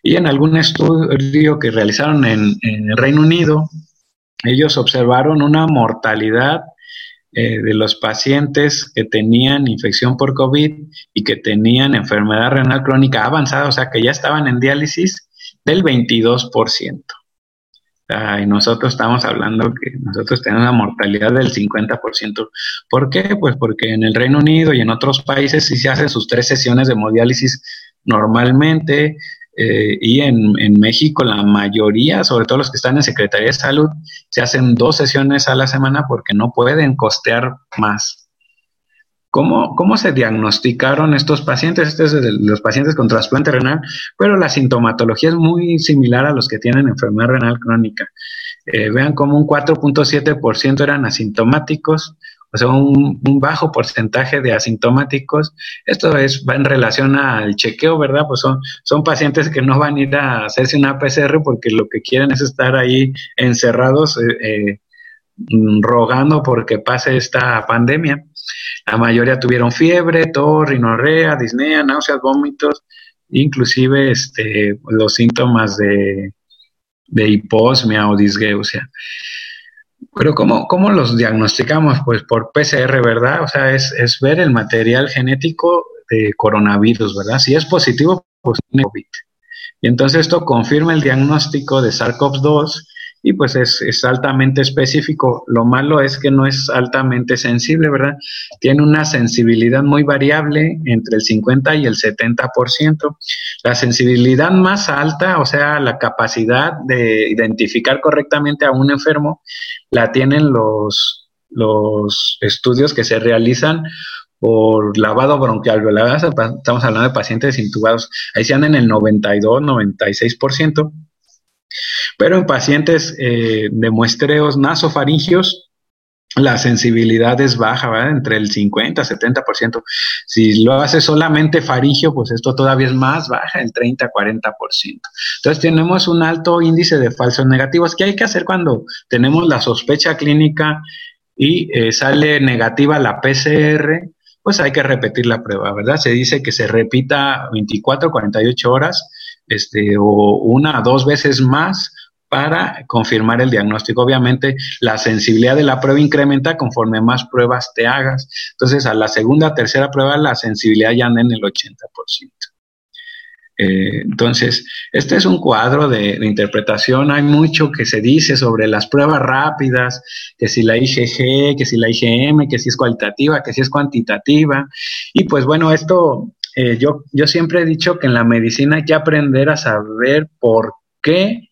Y en algún estudio que realizaron en, el Reino Unido, ellos observaron una mortalidad eh, de los pacientes que tenían infección por COVID y que tenían enfermedad renal crónica avanzada, o sea, que ya estaban en diálisis, del 22%. Y nosotros estamos hablando que nosotros tenemos una mortalidad del 50%. ¿Por qué? Pues porque en el Reino Unido y en otros países sí se hacen sus tres sesiones de hemodiálisis normalmente, eh, y en, México la mayoría, sobre todo los que están en Secretaría de Salud, se hacen dos sesiones a la semana porque no pueden costear más. ¿Cómo, cómo se diagnosticaron estos pacientes? Estos es de los pacientes con trasplante renal, pero la sintomatología es muy similar a los que tienen enfermedad renal crónica. Eh, vean cómo un 4.7% eran asintomáticos, o sea, un, bajo porcentaje de asintomáticos. Esto es, va en relación al chequeo, ¿verdad? Pues son, son pacientes que no van a ir a hacerse una PCR porque lo que quieren es estar ahí encerrados, eh, eh, rogando porque pase esta pandemia. La mayoría tuvieron fiebre, tos, rinorrea, disnea, náuseas, vómitos, inclusive este, los síntomas de, hiposmia o disgeusia. Pero ¿cómo, ¿cómo, los diagnosticamos? Pues por PCR, ¿verdad? O sea, es, es, ver el material genético de coronavirus, ¿verdad? Si es positivo, pues tiene COVID. Y entonces esto confirma el diagnóstico de SARS-CoV-2 y pues es, altamente específico. Lo malo es que no es altamente sensible, ¿verdad? Tiene una sensibilidad muy variable entre el 50 y el 70%. La sensibilidad más alta, o sea, la capacidad de identificar correctamente a un enfermo, la tienen los, los estudios que se realizan por lavado bronquial, Estamos hablando de pacientes intubados. Ahí se andan en el 92, 96%. Pero en pacientes eh, de muestreos nasofaringios, la sensibilidad es baja, ¿verdad? Entre el 50 y 70%. Si lo hace solamente faringio, pues esto todavía es más baja, el 30 40%. Entonces tenemos un alto índice de falsos negativos. ¿Qué hay que hacer cuando tenemos la sospecha clínica y eh, sale negativa la PCR? Pues hay que repetir la prueba, ¿verdad? Se dice que se repita 24, 48 horas este, o una o dos veces más para confirmar el diagnóstico. Obviamente, la sensibilidad de la prueba incrementa conforme más pruebas te hagas. Entonces, a la segunda, tercera prueba, la sensibilidad ya anda en el 80%. Eh, entonces, este es un cuadro de, de, interpretación. Hay mucho que se dice sobre las pruebas rápidas, que si la IgG, que si la IgM, que si es cualitativa, que si es cuantitativa. Y pues bueno, esto eh, yo, yo siempre he dicho que en la medicina hay que aprender a saber por qué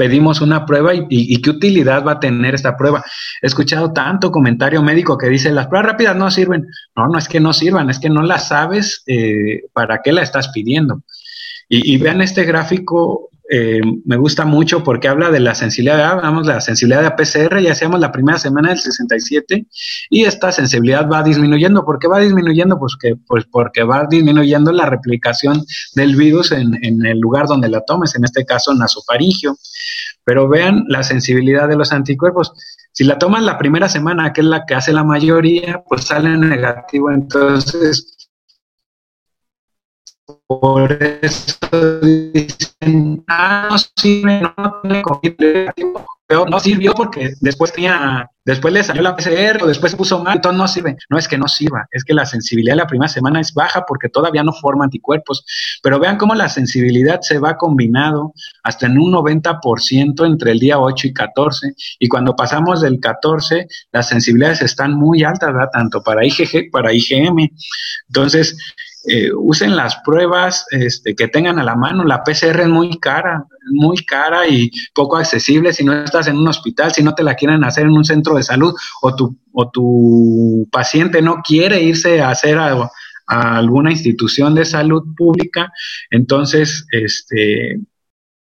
pedimos una prueba y, qué utilidad va a tener esta prueba. He escuchado tanto comentario médico que dice, las pruebas rápidas no sirven. No, no es que no sirvan, es que no las sabes eh, para qué la estás pidiendo. Y, y, vean este gráfico eh, me gusta mucho porque habla de la sensibilidad, hablamos de la sensibilidad de APCR, ya hacíamos la primera semana del 67 y esta sensibilidad va disminuyendo. ¿Por qué va disminuyendo? Pues, que, pues porque va disminuyendo la replicación del virus en, el lugar donde la tomes, en este caso nasofaringio. Pero vean la sensibilidad de los anticuerpos. Si la tomas la primera semana, que es la que hace la mayoría, pues sale negativo. Entonces, por eso dicen, ah, no sirve, no tiene COVID no sirvió porque después tenía, después le salió la PCR o después se puso mal, entonces no sirve. No es que no sirva, es que la sensibilidad de la primera semana es baja porque todavía no forma anticuerpos. Pero vean cómo la sensibilidad se va combinado hasta en un 90% entre el día 8 y 14. Y cuando pasamos del 14, las sensibilidades están muy altas, ¿verdad? Tanto para IgG, para IgM. Entonces, eh, usen las pruebas este, que tengan a la mano. La PCR es muy cara, muy cara y poco accesible si no estás en un hospital, si no te la quieren hacer en un centro de salud o tu, o tu paciente no quiere irse a hacer a, alguna institución de salud pública, entonces, este,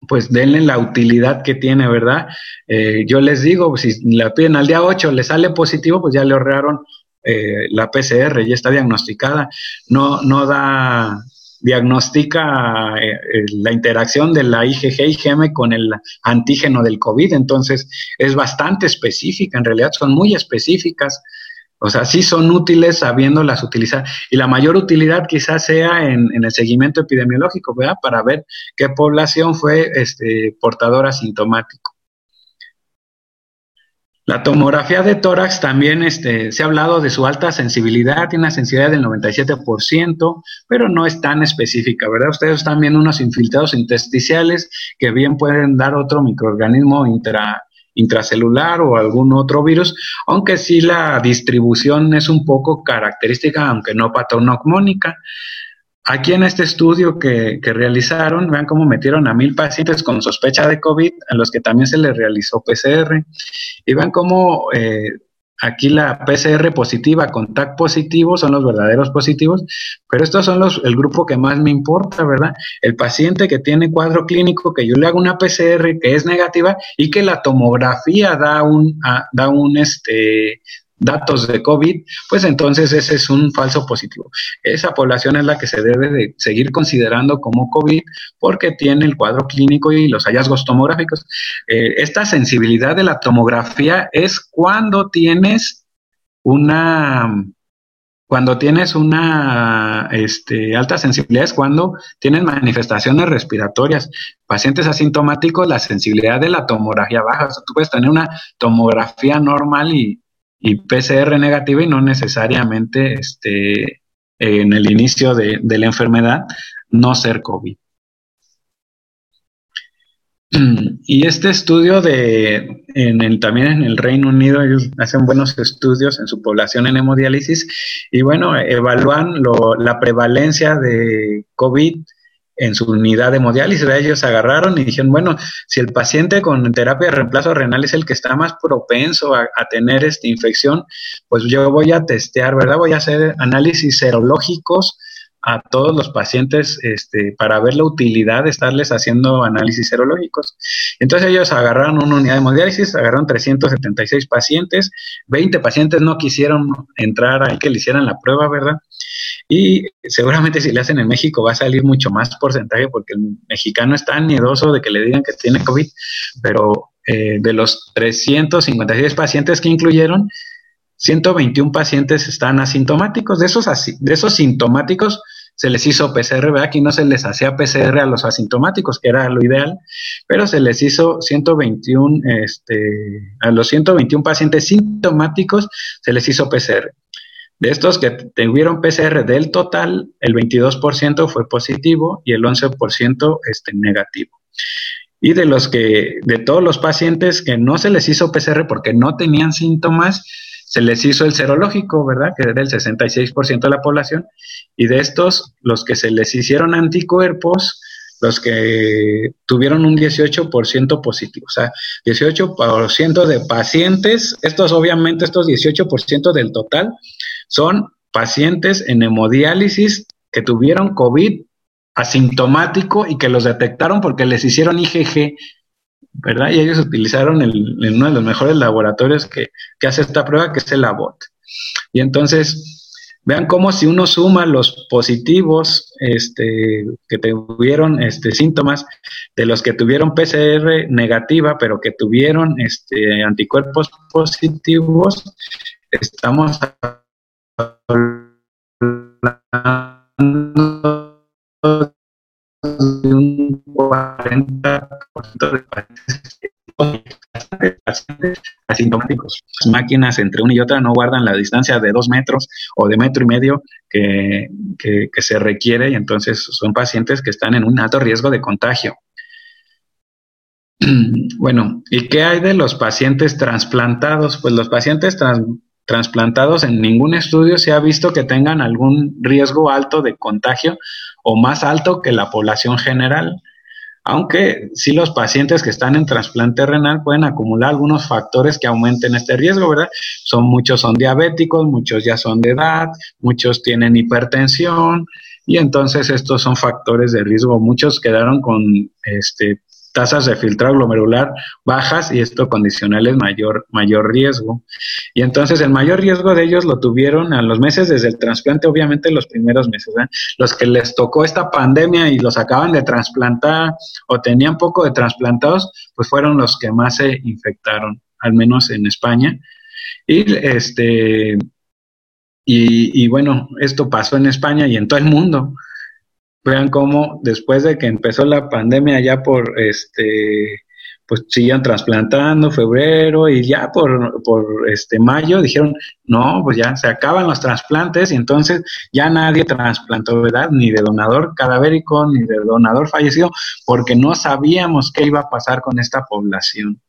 pues denle la utilidad que tiene, ¿verdad? Eh, yo les digo, si la piden al día 8, le sale positivo, pues ya le ahorraron eh, la PCR ya está diagnosticada, no, no da, diagnostica eh, eh, la interacción de la IgG y IgM con el antígeno del COVID, entonces es bastante específica, en realidad son muy específicas. O sea, sí son útiles sabiéndolas utilizar. Y la mayor utilidad quizás sea en, el seguimiento epidemiológico, ¿verdad? Para ver qué población fue este, portadora asintomático. La tomografía de tórax también este, se ha hablado de su alta sensibilidad, tiene una sensibilidad del 97%, pero no es tan específica, ¿verdad? Ustedes están viendo unos infiltrados intersticiales que bien pueden dar otro microorganismo intracelular o algún otro virus, aunque sí la distribución es un poco característica, aunque no patognomónica. Aquí en este estudio que, realizaron, vean cómo metieron a mil pacientes con sospecha de COVID, a los que también se les realizó PCR, y vean cómo eh, aquí la PCR positiva con TAC positivo son los verdaderos positivos, pero estos son los, el grupo que más me importa, ¿verdad? El paciente que tiene cuadro clínico, que yo le hago una PCR que es negativa y que la tomografía da un, da un este, datos de COVID, pues entonces ese es un falso positivo. Esa población es la que se debe de seguir considerando como COVID porque tiene el cuadro clínico y los hallazgos tomográficos. Eh, esta sensibilidad de la tomografía es cuando tienes una cuando tienes una este, alta sensibilidad es cuando tienes manifestaciones respiratorias. Pacientes asintomáticos, la sensibilidad de la tomografía baja. tú puedes tener una tomografía normal y, y PCR negativa y no necesariamente este, en el inicio de, la enfermedad no ser COVID. (clears throat) Y este estudio de, en el, también en el Reino Unido, ellos hacen buenos estudios en su población en hemodiálisis y bueno, evalúan la prevalencia de COVID en su unidad de hemodiálisis. Ellos agarraron y dijeron, bueno, si el paciente con terapia de reemplazo renal es el que está más propenso a, tener esta infección, pues yo voy a testear, ¿verdad? Voy a hacer análisis serológicos a todos los pacientes este, para ver la utilidad de estarles haciendo análisis serológicos. Entonces ellos agarraron una unidad de hemodiálisis, agarraron 376 pacientes, 20 pacientes no quisieron entrar ahí que le hicieran la prueba, ¿verdad? Y seguramente si le hacen en México va a salir mucho más porcentaje porque el mexicano es tan miedoso de que le digan que tiene COVID, pero eh, de los 356 pacientes que incluyeron, 121 pacientes están asintomáticos. De esos, de esos sintomáticos se les hizo PCR, Aquí no se les hacía PCR a los asintomáticos, que era lo ideal, pero se les hizo 121, este, a los 121 pacientes sintomáticos se les hizo PCR. De estos que tuvieron PCR del total, el 22% fue positivo y el 11% este, negativo. Y de los que, de todos los pacientes que no se les hizo PCR porque no tenían síntomas, se les hizo el serológico, ¿verdad? Que era el 66% de la población. Y de estos, los que se les hicieron anticuerpos, los que tuvieron un 18% positivo, o sea, 18% de pacientes, estos obviamente, estos 18% del total, son pacientes en hemodiálisis que tuvieron COVID asintomático y que los detectaron porque les hicieron IgG, ¿verdad? Y ellos utilizaron el, uno de los mejores laboratorios que, hace esta prueba, que es el ABOT. Y entonces, vean cómo si uno suma los positivos este, que tuvieron este, síntomas de los que tuvieron PCR negativa, pero que tuvieron este, anticuerpos positivos, estamos de un 40% de pacientes asintomáticos. Las máquinas entre una y otra no guardan la distancia de dos metros o de metro y medio que, se requiere y entonces son pacientes que están en un alto riesgo de contagio. (clears throat) Bueno, ¿y qué hay de los pacientes trasplantados? Pues los pacientes trasplantados trasplantados en ningún estudio se ha visto que tengan algún riesgo alto de contagio o más alto que la población general. Aunque sí los pacientes que están en trasplante renal pueden acumular algunos factores que aumenten este riesgo, ¿verdad? Son muchos son diabéticos, muchos ya son de edad, muchos tienen hipertensión y entonces estos son factores de riesgo. Muchos quedaron con este tasas de filtrado glomerular bajas y esto condicionales mayor, mayor riesgo. Y entonces el mayor riesgo de ellos lo tuvieron a los meses desde el trasplante, obviamente los primeros meses. Los que les tocó esta pandemia y los acaban de trasplantar o tenían poco de trasplantados, pues fueron los que más se infectaron, al menos en España. Y este y, y bueno, esto pasó en España y en todo el mundo. Vean cómo después de que empezó la pandemia ya por este pues siguen trasplantando febrero y ya por, por este mayo dijeron, no, pues ya se acaban los trasplantes y entonces ya nadie trasplantó, ¿verdad? Ni de donador cadavérico, ni de donador fallecido, porque no sabíamos qué iba a pasar con esta población.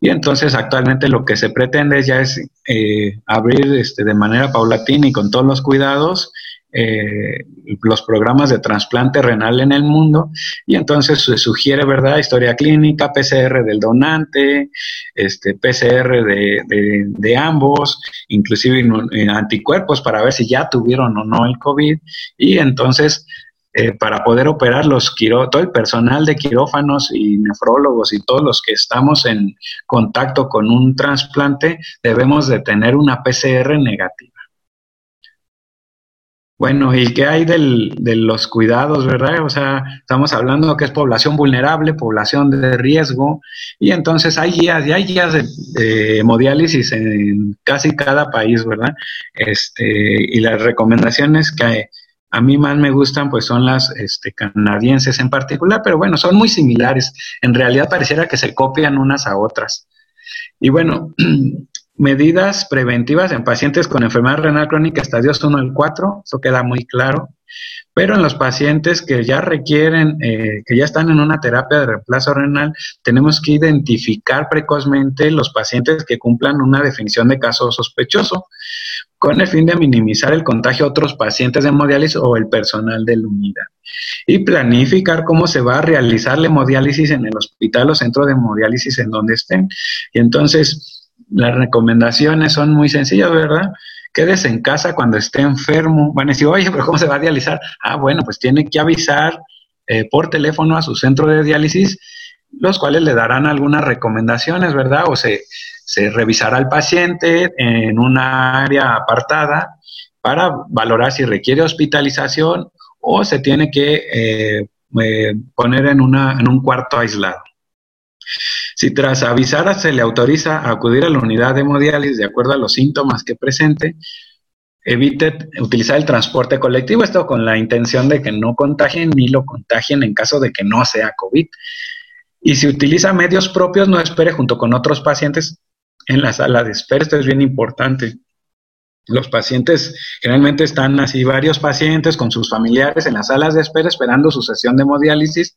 Y entonces actualmente lo que se pretende ya es eh, abrir este, de manera paulatina y con todos los cuidados eh, los programas de trasplante renal en el mundo y entonces se sugiere, ¿verdad? Historia clínica, PCR del donante, este, PCR de, de, ambos, inclusive eh, anticuerpos para ver si ya tuvieron o no el COVID y entonces eh, para poder operar los todo el personal de quirófanos y nefrólogos y todos los que estamos en contacto con un trasplante debemos de tener una PCR negativa. Bueno, ¿y qué hay del, de los cuidados, verdad? O sea, estamos hablando que es población vulnerable, población de riesgo, y entonces hay guías, y hay guías de, hemodiálisis en casi cada país, ¿verdad? Este, y las recomendaciones que a mí más me gustan, pues son las este, canadienses en particular, pero bueno, son muy similares. En realidad pareciera que se copian unas a otras. Y bueno, (clears throat) Medidas preventivas en pacientes con enfermedad renal crónica estadios 1 al 4, eso queda muy claro. Pero en los pacientes que ya requieren, eh, que ya están en una terapia de reemplazo renal, tenemos que identificar precozmente los pacientes que cumplan una definición de caso sospechoso, con el fin de minimizar el contagio a otros pacientes de hemodiálisis o el personal de la unidad. Y planificar cómo se va a realizar la hemodiálisis en el hospital o centro de hemodiálisis en donde estén. Y entonces, las recomendaciones son muy sencillas, ¿verdad? Quédese en casa cuando esté enfermo. Van a decir, oye, pero ¿cómo se va a dializar? Ah, bueno, pues tiene que avisar eh, por teléfono a su centro de diálisis, los cuales le darán algunas recomendaciones, ¿verdad? O se, revisará al paciente en una área apartada para valorar si requiere hospitalización o se tiene que eh, eh, poner en, una, en un cuarto aislado. Si tras avisar se le autoriza a acudir a la unidad de hemodiálisis de acuerdo a los síntomas que presente, evite utilizar el transporte colectivo, esto con la intención de que no contagien ni lo contagien en caso de que no sea COVID. Y si utiliza medios propios, no espere junto con otros pacientes en la sala de espera, esto es bien importante. Los pacientes, generalmente están así varios pacientes con sus familiares en las salas de espera esperando su sesión de hemodiálisis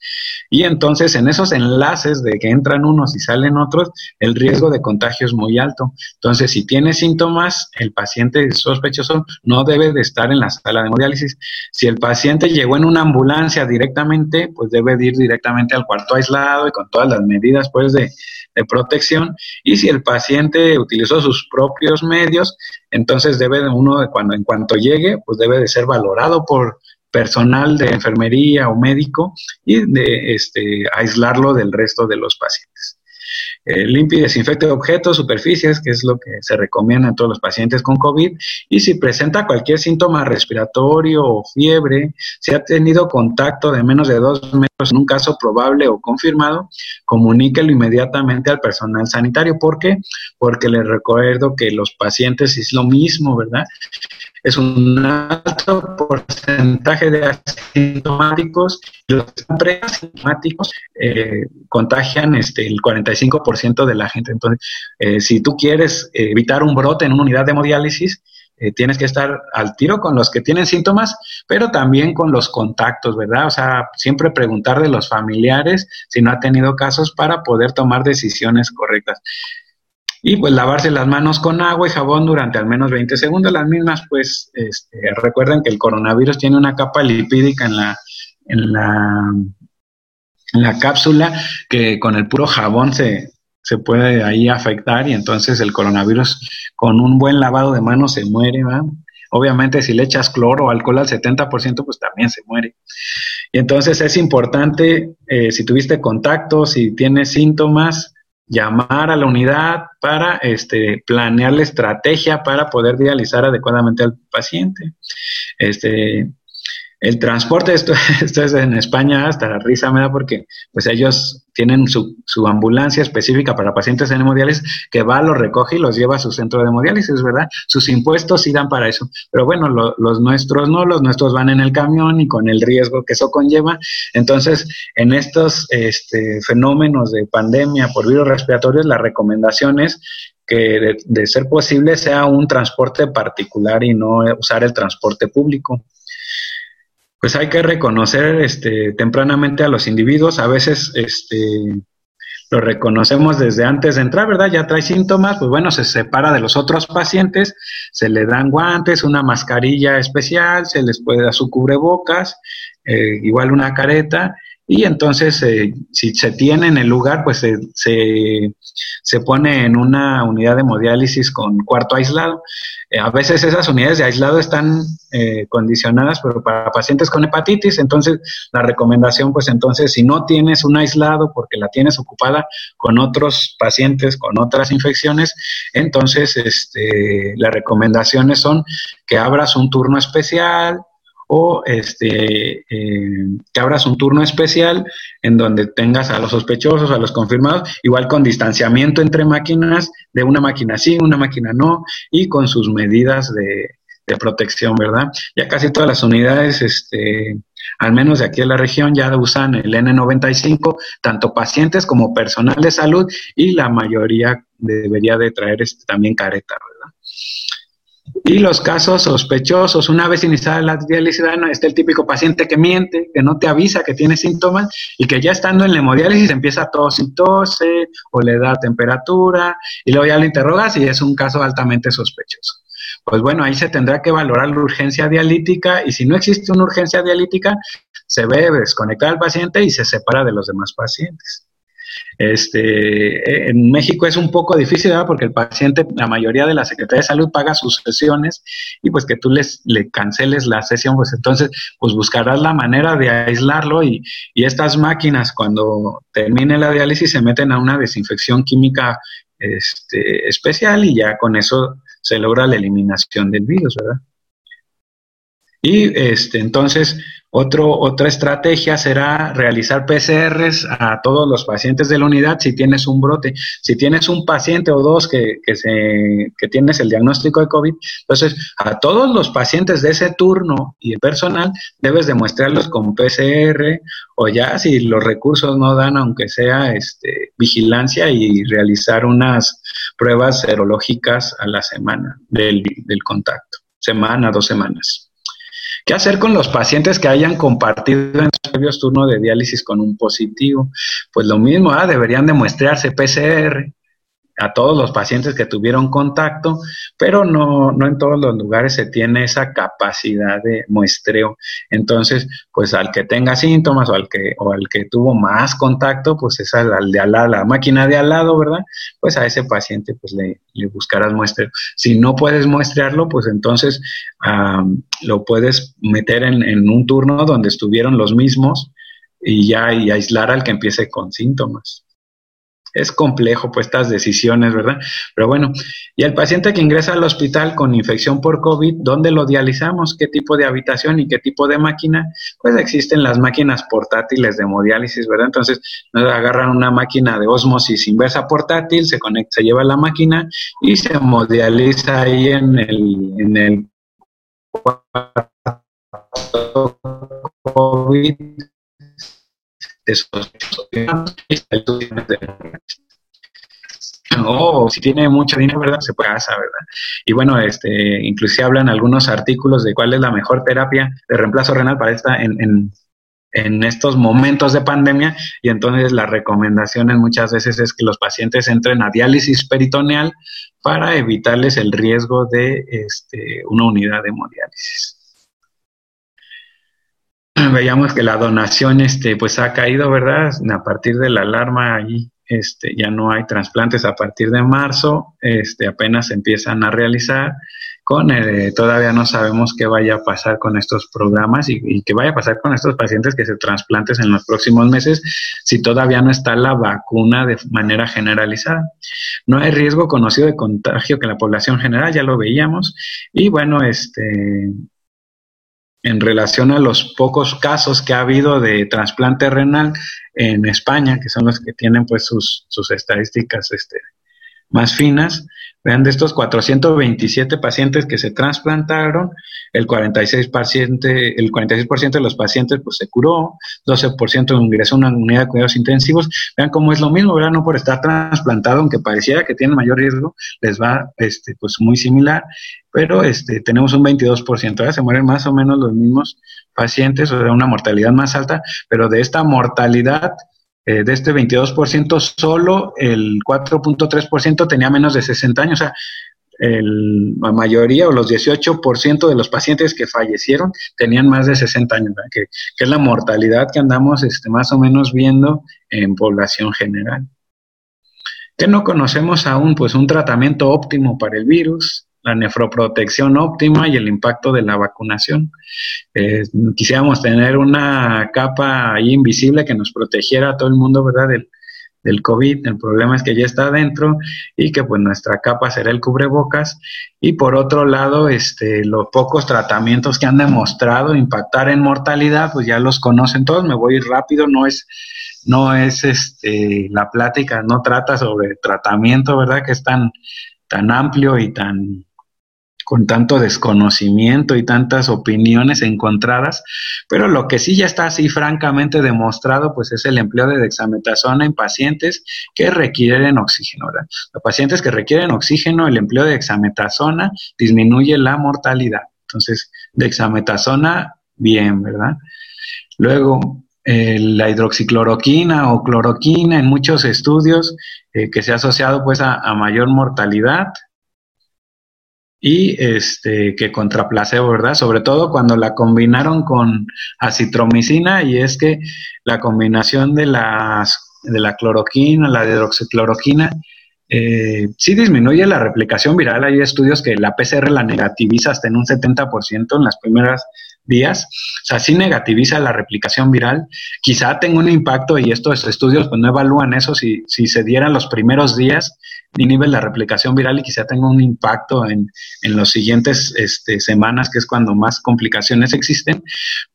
y entonces en esos enlaces de que entran unos y salen otros, el riesgo de contagio es muy alto. Entonces, si tiene síntomas, el paciente sospechoso no debe de estar en la sala de hemodiálisis. Si el paciente llegó en una ambulancia directamente, pues debe de ir directamente al cuarto aislado y con todas las medidas pues de de protección y si el paciente utilizó sus propios medios, entonces debe uno, de cuando, en cuanto llegue, pues debe de ser valorado por personal de enfermería o médico y de este, aislarlo del resto de los pacientes. Eh, limpie y desinfecte objetos, superficies, que es lo que se recomienda en todos los pacientes con COVID. Y si presenta cualquier síntoma respiratorio o fiebre, si ha tenido contacto de menos de dos metros en un caso probable o confirmado, comuníquelo inmediatamente al personal sanitario. ¿Por qué? Porque les recuerdo que los pacientes es lo mismo, ¿verdad? Es un alto porcentaje de asintomáticos y los preasintomáticos eh, contagian este, el 45% de la gente. Entonces, eh, si tú quieres evitar un brote en una unidad de hemodiálisis, eh, tienes que estar al tiro con los que tienen síntomas, pero también con los contactos, ¿verdad? O sea, siempre preguntar de los familiares si no ha tenido casos para poder tomar decisiones correctas. Y pues lavarse las manos con agua y jabón durante al menos 20 segundos. Las mismas, pues, este, recuerden que el coronavirus tiene una capa lipídica en la, en la, en la cápsula que con el puro jabón se, se puede ahí afectar y entonces el coronavirus con un buen lavado de manos se muere, ¿verdad? Obviamente si le echas cloro o alcohol al 70%, pues también se muere. Y entonces es importante, eh, si tuviste contacto, si tienes síntomas, llamar a la unidad para este, planear la estrategia para poder dializar adecuadamente al paciente. Este, El transporte, esto, (laughs) esto es en España, hasta la risa me da porque pues ellos tienen su, su, ambulancia específica para pacientes en hemodiálisis que va, los recoge y los lleva a su centro de hemodiálisis, ¿verdad? Sus impuestos sí dan para eso. Pero bueno, los nuestros no, los nuestros van en el camión y con el riesgo que eso conlleva. Entonces, en estos este, fenómenos de pandemia por virus respiratorios, la recomendación es que de ser posible sea un transporte particular y no usar el transporte público pues hay que reconocer este, tempranamente a los individuos. A veces este, lo reconocemos desde antes de entrar, ¿verdad? Ya trae síntomas, pues bueno, se separa de los otros pacientes, se le dan guantes, una mascarilla especial, se les puede dar su cubrebocas, eh, igual una careta, y entonces eh, si se tiene en el lugar, pues se, se, pone en una unidad de hemodiálisis con cuarto aislado. Eh, a veces esas unidades de aislado están eh, condicionadas pero para pacientes con hepatitis, entonces la recomendación, pues entonces si no tienes un aislado porque la tienes ocupada con otros pacientes con otras infecciones, entonces este, las recomendaciones son que abras un turno especial, o este, eh, que abras un turno especial en donde tengas a los sospechosos, a los confirmados, igual con distanciamiento entre máquinas, de una máquina sí, una máquina no, y con sus medidas de, protección, ¿verdad? Ya casi todas las unidades, este, al menos de aquí en la región, ya usan el N95, tanto pacientes como personal de salud, y la mayoría debería de traer este, también careta. Y los casos sospechosos, una vez iniciada la diálisis, está el típico paciente que miente, que no te avisa que tiene síntomas y que ya estando en la hemodiálisis empieza a tos y tose o le da temperatura y luego ya lo interrogas y es un caso altamente sospechoso. Pues bueno, ahí se tendrá que valorar la urgencia dialítica y si no existe una urgencia dialítica, se ve desconectar al paciente y se separa de los demás pacientes. Este, en México es un poco difícil, ¿verdad? Porque el paciente, la mayoría de la Secretaría de Salud paga sus sesiones y pues que tú les, le canceles la sesión, pues entonces pues buscarás la manera de aislarlo y, y estas máquinas cuando termine la diálisis se meten a una desinfección química este, especial y ya con eso se logra la eliminación del virus, ¿verdad? Y este, entonces, otro, otra estrategia será realizar PCRs a todos los pacientes de la unidad si tienes un brote. Si tienes un paciente o dos que, que, se, que tienes el diagnóstico de COVID, entonces a todos los pacientes de ese turno y el personal debes demostrarlos con PCR o ya si los recursos no dan, aunque sea este, vigilancia y realizar unas pruebas serológicas a la semana del, del contacto, semana, dos semanas. ¿Qué hacer con los pacientes que hayan compartido en sus previos turnos de diálisis con un positivo? Pues lo mismo, ¿ah? deberían demostrarse PCR a todos los pacientes que tuvieron contacto, pero no, no en todos los lugares se tiene esa capacidad de muestreo. Entonces, pues al que tenga síntomas o al que, o al que tuvo más contacto, pues es al, de al lado, la máquina de al lado, ¿verdad? Pues a ese paciente pues le, le buscarás muestreo. Si no puedes muestrearlo, pues entonces lo puedes meter en, en un turno donde estuvieron los mismos y ya y aislar al que empiece con síntomas es complejo pues estas decisiones, ¿verdad? Pero bueno, y el paciente que ingresa al hospital con infección por COVID, ¿dónde lo dializamos? ¿Qué tipo de habitación y qué tipo de máquina? Pues existen las máquinas portátiles de hemodiálisis, ¿verdad? Entonces, nos agarran una máquina de osmosis inversa portátil, se conecta, se lleva la máquina y se hemodializa ahí en el, en el COVID o si tiene mucho dinero, ¿verdad? Se hacer, ¿verdad? Y bueno, este, inclusive hablan algunos artículos de cuál es la mejor terapia de reemplazo renal para esta en, en, en estos momentos de pandemia y entonces las recomendaciones muchas veces es que los pacientes entren a diálisis peritoneal para evitarles el riesgo de este, una unidad de hemodiálisis veíamos que la donación este, pues ha caído, ¿verdad? A partir de la alarma ahí este, ya no hay trasplantes a partir de marzo, este, apenas empiezan a realizar. Con eh, todavía no sabemos qué vaya a pasar con estos programas y, y, qué vaya a pasar con estos pacientes que se trasplantes en los próximos meses si todavía no está la vacuna de manera generalizada. No hay riesgo conocido de contagio que la población general, ya lo veíamos. Y bueno, este en relación a los pocos casos que ha habido de trasplante renal en España, que son los que tienen pues sus, sus estadísticas este, más finas, Vean, de estos 427 pacientes que se trasplantaron, el 46%, paciente, el 46 de los pacientes pues, se curó, 12% ingresó a una unidad de cuidados intensivos. Vean cómo es lo mismo, ¿verdad? No por estar trasplantado, aunque pareciera que tienen mayor riesgo, les va este, pues, muy similar, pero este, tenemos un 22%, se mueren más o menos los mismos pacientes, o sea, una mortalidad más alta, pero de esta mortalidad, eh, de este 22%, solo el 4.3% tenía menos de 60 años. O sea, la mayoría o los 18% de los pacientes que fallecieron tenían más de 60 años, que, es la mortalidad que andamos este, más o menos viendo en población general. Que no conocemos aún? Pues un tratamiento óptimo para el virus, la nefroprotección óptima y el impacto de la vacunación. Eh, quisiéramos tener una capa ahí invisible que nos protegiera a todo el mundo, ¿verdad? Del, del COVID, el problema es que ya está adentro y que pues nuestra capa será el cubrebocas y por otro lado este los pocos tratamientos que han demostrado impactar en mortalidad pues ya los conocen todos me voy rápido no es no es este la plática no trata sobre tratamiento verdad que es tan tan amplio y tan con tanto desconocimiento y tantas opiniones encontradas, pero lo que sí ya está así francamente demostrado, pues es el empleo de dexametasona en pacientes que requieren oxígeno. Los pacientes que requieren oxígeno, el empleo de dexametasona disminuye la mortalidad. Entonces, dexametasona, bien, ¿verdad? Luego, eh, la hidroxicloroquina o cloroquina en muchos estudios eh, que se ha asociado pues a mayor mortalidad, y este que contra placebo, ¿verdad? Sobre todo cuando la combinaron con acitromicina y es que la combinación de las de la cloroquina, la hidroxicloroquina, eh, sí disminuye la replicación viral. Hay estudios que la PCR la negativiza hasta en un 70% en las primeras días. O sea, sí negativiza la replicación viral. Quizá tenga un impacto y estos estudios pues no evalúan eso si, si se dieran los primeros días inhibe la replicación viral y quizá tenga un impacto en, en los siguientes este, semanas, que es cuando más complicaciones existen.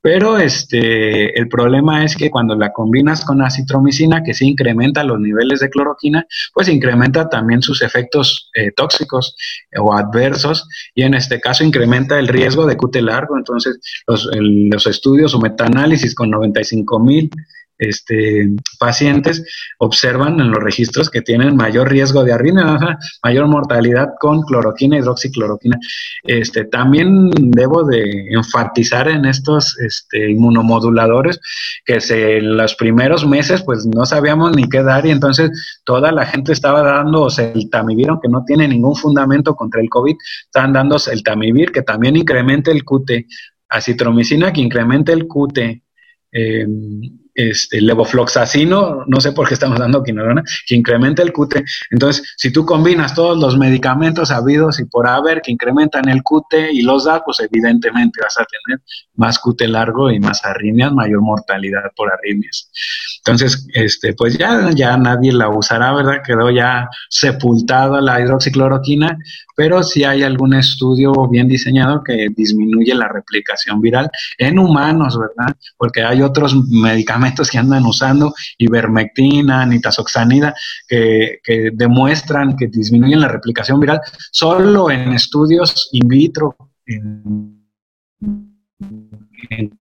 Pero este, el problema es que cuando la combinas con acitromicina, que sí incrementa los niveles de cloroquina, pues incrementa también sus efectos eh, tóxicos o adversos y en este caso incrementa el riesgo de QT largo. Entonces, los, los estudios o metaanálisis con 95 mil este, pacientes observan en los registros que tienen mayor riesgo de arritmia, mayor mortalidad con cloroquina, hidroxicloroquina. Este, también debo de enfatizar en estos este, inmunomoduladores que se, en los primeros meses pues no sabíamos ni qué dar y entonces toda la gente estaba dando el tamivir, aunque no tiene ningún fundamento contra el COVID, están dando el tamivir que también incrementa el QT, acitromicina que incrementa el QT, eh, este, levofloxacino, no sé por qué estamos dando quinolona, que incrementa el QT. Entonces, si tú combinas todos los medicamentos habidos y por haber que incrementan el QT y los da, pues evidentemente vas a tener más QT largo y más arritmias, mayor mortalidad por arritmias. Entonces, este, pues ya, ya nadie la usará, ¿verdad? Quedó ya sepultada la hidroxicloroquina, pero si hay algún estudio bien diseñado que disminuye la replicación viral en humanos, ¿verdad? Porque hay otros medicamentos que andan usando, ivermectina, nitazoxanida, que, que demuestran que disminuyen la replicación viral solo en estudios in vitro, en, en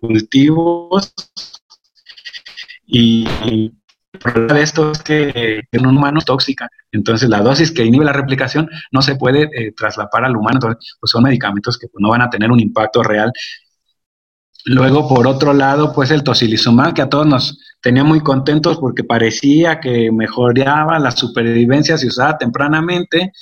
cultivos y el problema de esto es que en un humano es tóxica. Entonces, la dosis que inhibe la replicación no se puede eh, traslapar al humano. Entonces, pues son medicamentos que pues, no van a tener un impacto real. Luego, por otro lado, pues el tocilizumab, que a todos nos tenía muy contentos porque parecía que mejoraba la supervivencia si usaba tempranamente.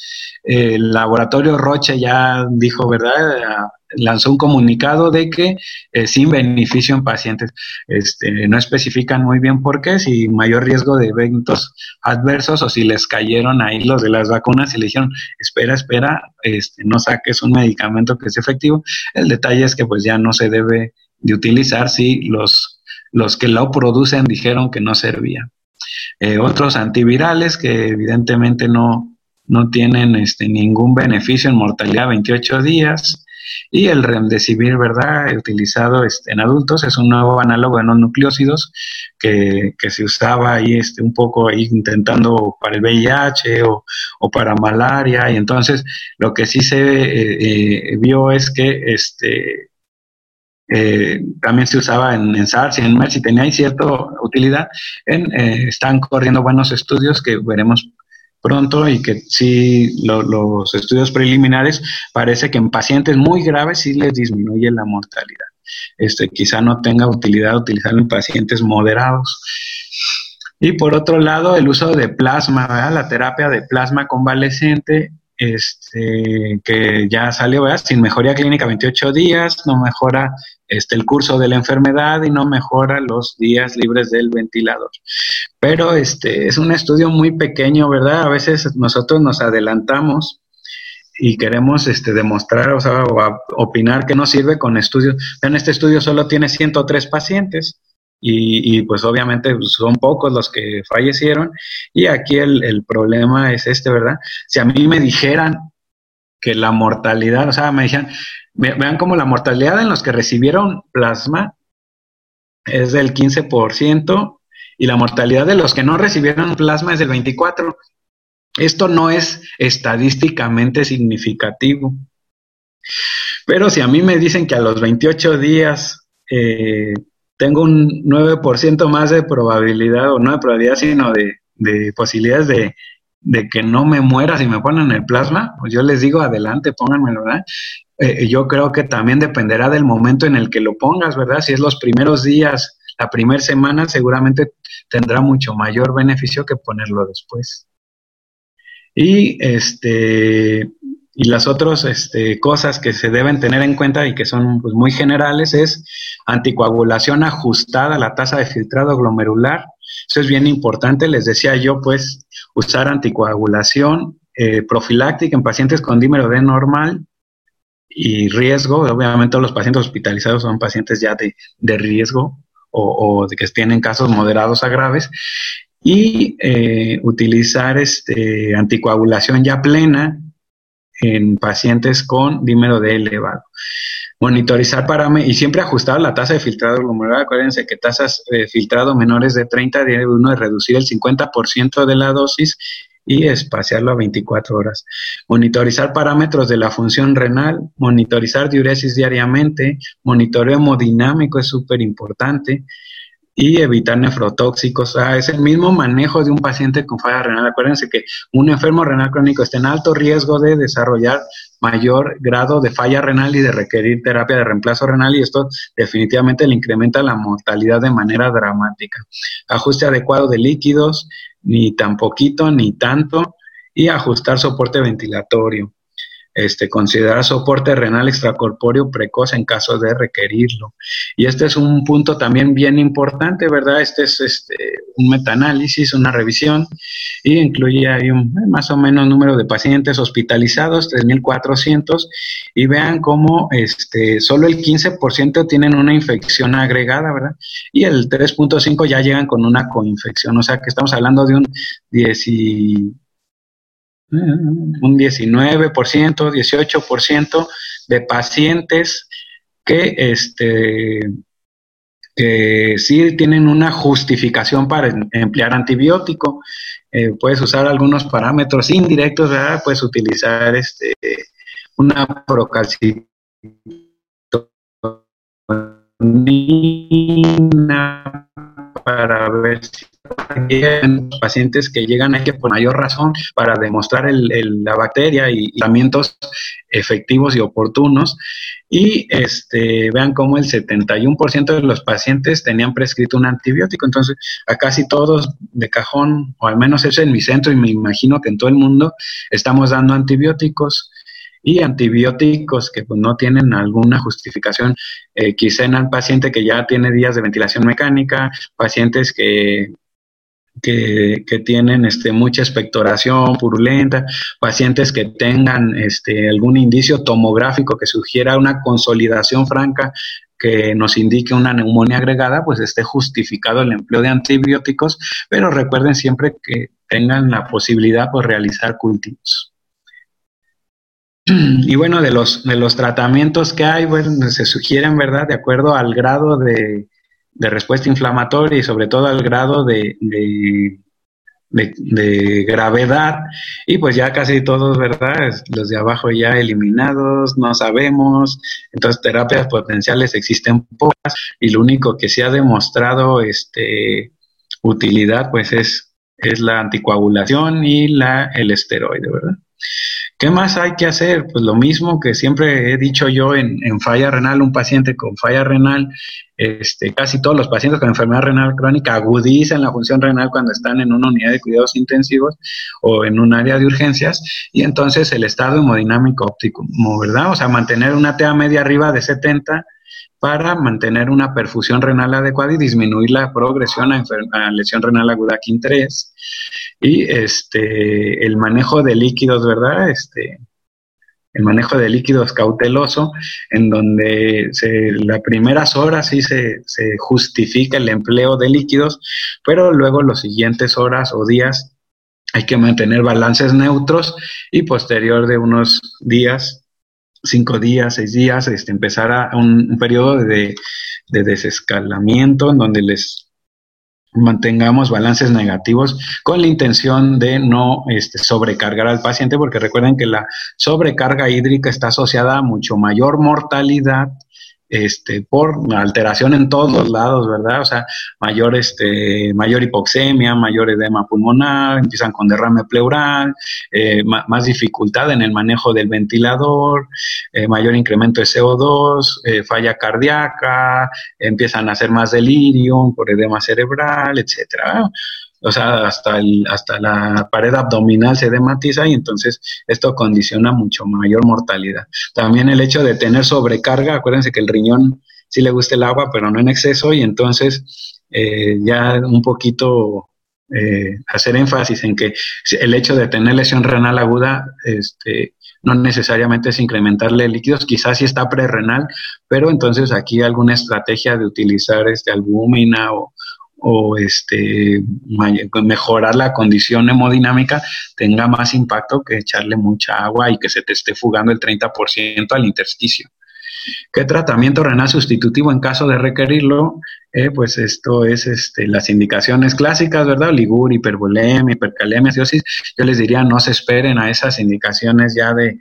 El laboratorio Roche ya dijo, ¿verdad? lanzó un comunicado de que eh, sin beneficio en pacientes. Este, no especifican muy bien por qué, si mayor riesgo de eventos adversos o si les cayeron ahí los de las vacunas y le dijeron, espera, espera, este, no saques un medicamento que es efectivo. El detalle es que pues ya no se debe de utilizar si los, los que lo producen dijeron que no servía. Eh, otros antivirales que evidentemente no, no tienen este, ningún beneficio en mortalidad 28 días, Y el remdesivir, ¿verdad? Utilizado este, en adultos es un nuevo análogo de no nucleócidos que, se usaba ahí este, un poco ahí intentando para el VIH o, para malaria. Y entonces lo que sí se eh, eh, vio es que este, eh, también se usaba en, SARS y en MERS y tenía cierta utilidad. En, están corriendo buenos estudios que veremos pronto y que sí los estudios preliminares parece que en pacientes muy graves sí les disminuye la mortalidad. Este, quizá no tenga utilidad utilizarlo en pacientes moderados. Y por otro lado, el uso de plasma, la terapia de plasma convalescente este, que ya salió, ¿verdad? sin mejoría clínica 28 días, no mejora este, el curso de la enfermedad y no mejora los días libres del ventilador. Pero este, es un estudio muy pequeño, ¿verdad? A veces nosotros nos adelantamos y queremos este, demostrar o, sea, opinar que no sirve con estudios. En este estudio solo tiene 103 pacientes y, pues obviamente son pocos los que fallecieron y aquí el, problema es este, ¿verdad? Si a mí me dijeran que la mortalidad, o sea, me dijeran, vean como la mortalidad en los que recibieron plasma es del 15% y la mortalidad de los que no recibieron plasma es del 24%. Esto no es estadísticamente significativo. Pero si a mí me dicen que a los 28 días eh, tengo un 9% más de probabilidad, o no de probabilidad, sino de, posibilidades de, que no me muera si me ponen el plasma, pues yo les digo, adelante, pónganmelo, ¿verdad? Eh, yo creo que también dependerá del momento en el que lo pongas, ¿verdad? Si es los primeros días, la primera semana, seguramente tendrá mucho mayor beneficio que ponerlo después. Y este, y las otras este, cosas que se deben tener en cuenta y que son pues, muy generales es anticoagulación ajustada a la tasa de filtrado glomerular. Eso es bien importante. Les decía yo, pues, usar anticoagulación eh, profiláctica en pacientes con dímero D normal y riesgo. Obviamente, los pacientes hospitalizados son pacientes ya de, riesgo o, o, de que tienen casos moderados a graves y eh, utilizar este, anticoagulación ya plena en pacientes con dímero D elevado. Monitorizar parámetros y siempre ajustar la tasa de filtrado glomerular. Acuérdense que tasas de filtrado menores de 30 debe uno reducir el 50% de la dosis y espaciarlo a 24 horas. Monitorizar parámetros de la función renal, monitorizar diuresis diariamente, monitoreo hemodinámico es súper importante, y evitar nefrotóxicos. Sea, es el mismo manejo de un paciente con falla renal. Acuérdense que un enfermo renal crónico está en alto riesgo de desarrollar mayor grado de falla renal y de requerir terapia de reemplazo renal y esto definitivamente le incrementa la mortalidad de manera dramática. Ajuste adecuado de líquidos, ni tan poquito ni tanto, y ajustar soporte ventilatorio este, considerar soporte renal extracorpóreo precoz en caso de requerirlo. Y este es un punto también bien importante, ¿verdad? Este es este, un metaanálisis, una revisión, y incluye ahí un más o menos número de pacientes hospitalizados, 3.400, y vean cómo este, solo el 15% tienen una infección agregada, ¿verdad? Y el 3.5 ya llegan con una coinfección, o sea que estamos hablando de un 10 un 19%, 18% de pacientes que, este, que sí tienen una justificación para em, emplear antibiótico. Eh, puedes usar algunos parámetros indirectos. Puedes utilizar este, una procalcitonina para ver si los pacientes que llegan aquí por mayor razón para demostrar la bacteria y tratamientos efectivos y oportunos. Y este, vean cómo el 71% de los pacientes tenían prescrito un antibiótico. Entonces, a casi todos de cajón, o al menos eso en mi centro y me imagino que en todo el mundo, estamos dando antibióticos y antibióticos que pues, no tienen alguna justificación, eh, quizá en el paciente que ya tiene días de ventilación mecánica, pacientes que que, tienen este, mucha expectoración purulenta, pacientes que tengan este, algún indicio tomográfico que sugiera una consolidación franca que nos indique una neumonía agregada, pues esté justificado el empleo de antibióticos, pero recuerden siempre que tengan la posibilidad de realizar cultivos. Y bueno, de los, de los tratamientos que hay, bueno, se sugieren, ¿verdad? De acuerdo al grado de, respuesta inflamatoria y sobre todo al grado de, de, gravedad. Y pues ya casi todos, ¿verdad? Los de abajo ya eliminados, no sabemos. Entonces, terapias potenciales existen pocas y lo único que se ha demostrado este, utilidad, pues es, es la anticoagulación y la, el esteroide, ¿verdad? ¿Qué más hay que hacer? Pues lo mismo que siempre he dicho yo en, falla renal, un paciente con falla renal, este, casi todos los pacientes con enfermedad renal crónica agudizan la función renal cuando están en una unidad de cuidados intensivos o en un área de urgencias y entonces el estado hemodinámico óptimo, ¿verdad? O sea, mantener una TA media arriba de 70 para mantener una perfusión renal adecuada y disminuir la progresión a, a lesión renal aguda KIN 3 y este, el manejo de líquidos, ¿verdad? Este, el manejo de líquidos cauteloso, en donde se, las primeras horas sí se, se, justifica el empleo de líquidos, pero luego las siguientes horas o días hay que mantener balances neutros y posterior de unos días, cinco días, seis días, este, empezar a un, periodo de, de desescalamiento en donde les mantengamos balances negativos con la intención de no este, sobrecargar al paciente, porque recuerden que la sobrecarga hídrica está asociada a mucho mayor mortalidad este, por alteración en todos los lados, ¿verdad? O sea, mayor, este, mayor hipoxemia, mayor edema pulmonar, empiezan con derrame pleural, eh, más dificultad en el manejo del ventilador, eh, mayor incremento de CO2, eh, falla cardíaca, empiezan a hacer más delirio por edema cerebral, etcétera o sea, hasta, el, hasta la pared abdominal se dematiza y entonces esto condiciona mucho mayor mortalidad. También el hecho de tener sobrecarga, acuérdense que el riñón sí le gusta el agua, pero no en exceso y entonces eh, ya un poquito eh, hacer énfasis en que el hecho de tener lesión renal aguda este, no necesariamente es incrementarle líquidos, quizás sí está prerrenal, pero entonces aquí alguna estrategia de utilizar este albúmina o, o este, mejorar la condición hemodinámica tenga más impacto que echarle mucha agua y que se te esté fugando el 30% al intersticio. ¿Qué tratamiento renal sustitutivo en caso de requerirlo? Eh, pues esto es este, las indicaciones clásicas, ¿verdad? Ligur, hipervolemia, hipercalemia. Yo les diría no se esperen a esas indicaciones ya de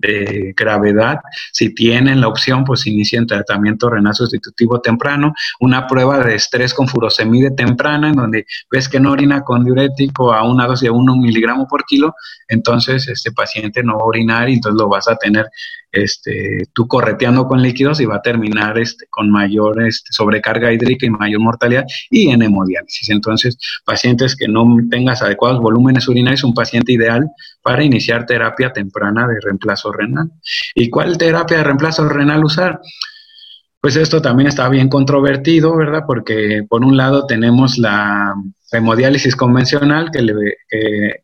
de gravedad. Si tienen la opción, pues inicien tratamiento renal sustitutivo temprano, una prueba de estrés con furosemide temprana, en donde ves que no orina con diurético a una dosis de 1 miligramo por kilo, entonces este paciente no va a orinar y entonces lo vas a tener este, tú correteando con líquidos y va a terminar este, con mayor este, sobrecarga hídrica y mayor mortalidad y en hemodiálisis. Entonces, pacientes que no tengas adecuados volúmenes urinarios, un paciente ideal para iniciar terapia temprana de reemplazo renal. ¿Y cuál terapia de reemplazo renal usar? Pues esto también está bien controvertido, ¿verdad? Porque por un lado tenemos la hemodiálisis convencional, que,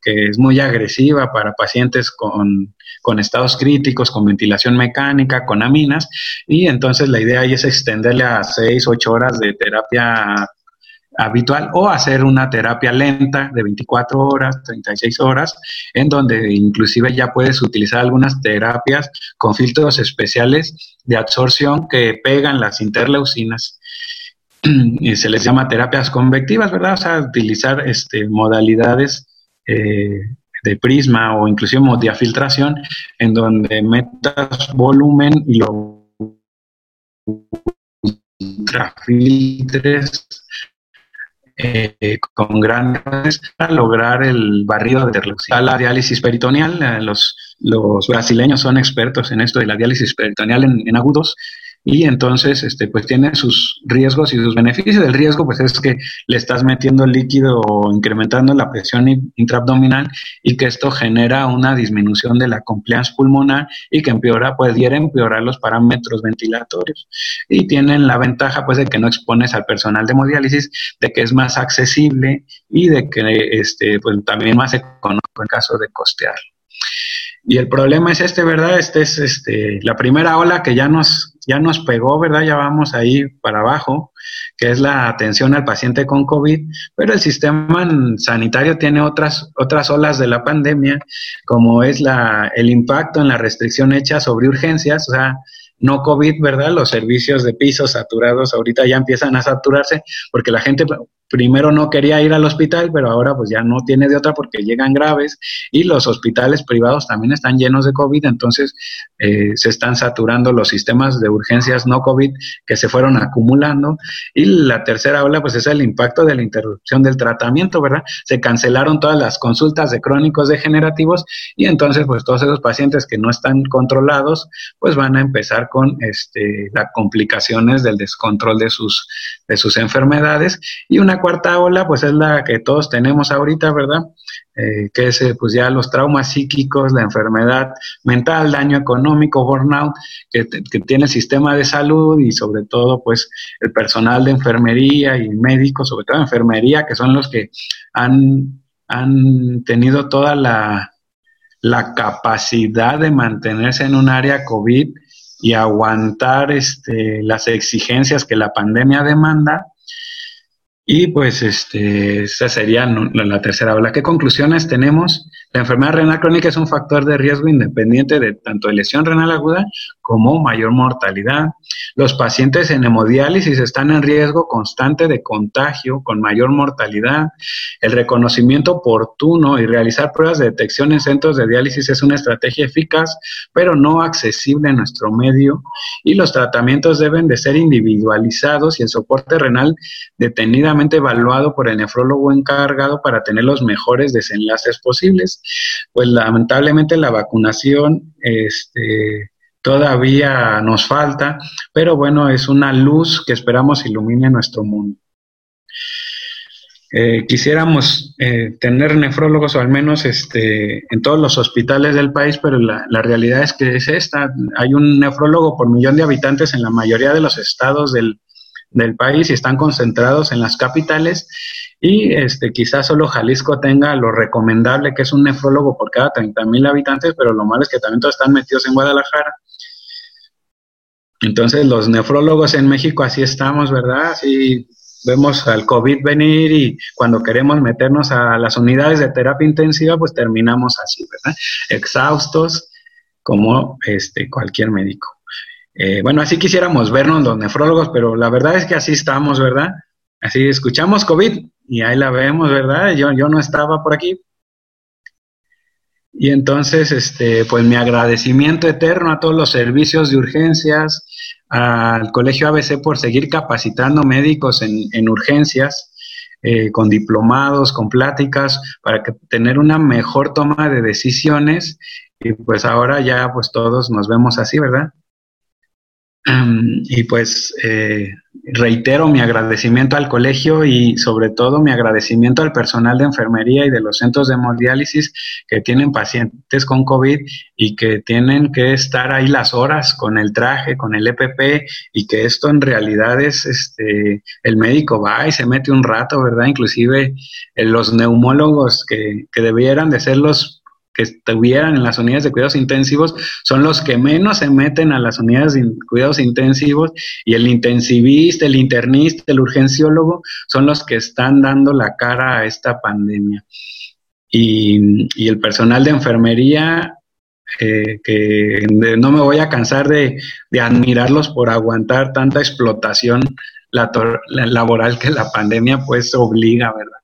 que es muy agresiva para pacientes con con estados críticos, con ventilación mecánica, con aminas, y entonces la idea ahí es extenderle a 6, 8 horas de terapia habitual o hacer una terapia lenta de 24 horas, 36 horas, en donde inclusive ya puedes utilizar algunas terapias con filtros especiales de absorción que pegan las interleucinas. (clears throat) Y se les llama terapias convectivas, ¿verdad? O sea, utilizar este, modalidades eh, de prisma o inclusive filtración en donde metas volumen y lo ultrafiltres eh, con grandes para lograr el barrido de la diálisis peritoneal. Eh, los, los brasileños son expertos en esto de la diálisis peritoneal en agudos y entonces este pues tiene sus riesgos y sus beneficios. El riesgo pues es que le estás metiendo líquido o incrementando la presión intraabdominal y que esto genera una disminución de la compliance pulmonar y que empeora, pudiera empeorar los parámetros ventilatorios. Y tienen la ventaja pues de que no expones al personal de hemodiálisis, de que es más accesible y de que este pues también más económico en caso de costearlo. Y el problema es este, ¿verdad? Este es este, la primera ola que ya nos, ya nos pegó, ¿verdad? Ya vamos ahí para abajo, que es la atención al paciente con COVID, pero el sistema sanitario tiene otras, otras olas de la pandemia, como es la, el impacto en la restricción hecha sobre urgencias, o sea, no COVID, ¿verdad? Los servicios de pisos saturados ahorita ya empiezan a saturarse porque la gente primero no quería ir al hospital, pero ahora pues ya no tiene de otra porque llegan graves y los hospitales privados también están llenos de COVID, entonces eh, se están saturando los sistemas de urgencias no COVID que se fueron acumulando y la tercera ola pues es el impacto de la interrupción del tratamiento, ¿verdad? Se cancelaron todas las consultas de crónicos degenerativos y entonces pues todos esos pacientes que no están controlados pues van a empezar con este, las complicaciones del descontrol de sus, de sus enfermedades y una cuarta ola, pues es la que todos tenemos ahorita, ¿verdad? Eh, que es eh, pues ya los traumas psíquicos, la enfermedad mental, daño económico, burnout, que, que, tiene el sistema de salud y sobre todo pues el personal de enfermería y médicos, sobre todo enfermería, que son los que han, han tenido toda la, la capacidad de mantenerse en un área COVID y aguantar este, las exigencias que la pandemia demanda y pues este, esa sería la tercera ola. ¿Qué conclusiones tenemos? La enfermedad renal crónica es un factor de riesgo independiente de tanto lesión renal aguda como mayor mortalidad. Los pacientes en hemodiálisis están en riesgo constante de contagio con mayor mortalidad. El reconocimiento oportuno y realizar pruebas de detección en centros de diálisis es una estrategia eficaz, pero no accesible en nuestro medio. Y los tratamientos deben de ser individualizados y el soporte renal evaluado por el nefrólogo encargado para tener los mejores desenlaces posibles pues lamentablemente la vacunación este, todavía nos falta, pero bueno, es una luz que esperamos ilumine nuestro mundo. Eh, quisiéramos eh, tener nefrólogos o al menos este, en todos los hospitales del país, pero la, la, realidad es que es esta. Hay un nefrólogo por millón de habitantes en la mayoría de los estados del, del país y están concentrados en las capitales y este, quizás solo Jalisco tenga lo recomendable que es un nefrólogo por cada 30 mil habitantes, pero lo malo es que también todos están metidos en Guadalajara. Entonces los nefrólogos en México así estamos, ¿verdad? Así vemos al COVID venir y cuando queremos meternos a las unidades de terapia intensiva, pues terminamos así, ¿verdad? Exhaustos como este, cualquier médico. Eh, bueno, así quisiéramos vernos los nefrólogos, pero la verdad es que así estamos, ¿verdad? Así escuchamos COVID, y ahí la vemos, ¿verdad? Yo, yo no estaba por aquí. Y entonces, este, pues mi agradecimiento eterno a todos los servicios de urgencias, al Colegio ABC por seguir capacitando médicos en, urgencias, eh, con diplomados, con pláticas, para que, tener una mejor toma de decisiones. Y pues ahora ya, pues todos nos vemos así, ¿verdad? Y pues eh, reitero mi agradecimiento al colegio y sobre todo mi agradecimiento al personal de enfermería y de los centros de hemodiálisis que tienen pacientes con COVID y que tienen que estar ahí las horas con el traje, con el EPP y que esto en realidad es, este, el médico va y se mete un rato, ¿verdad? Inclusive eh, los neumólogos que, que debieran de ser los que estuvieran en las unidades de cuidados intensivos son los que menos se meten a las unidades de cuidados intensivos y el intensivista, el internista, el urgenciólogo son los que están dando la cara a esta pandemia. Y, el personal de enfermería, eh, que no me voy a cansar de, admirarlos por aguantar tanta explotación laboral que la pandemia pues obliga, ¿verdad?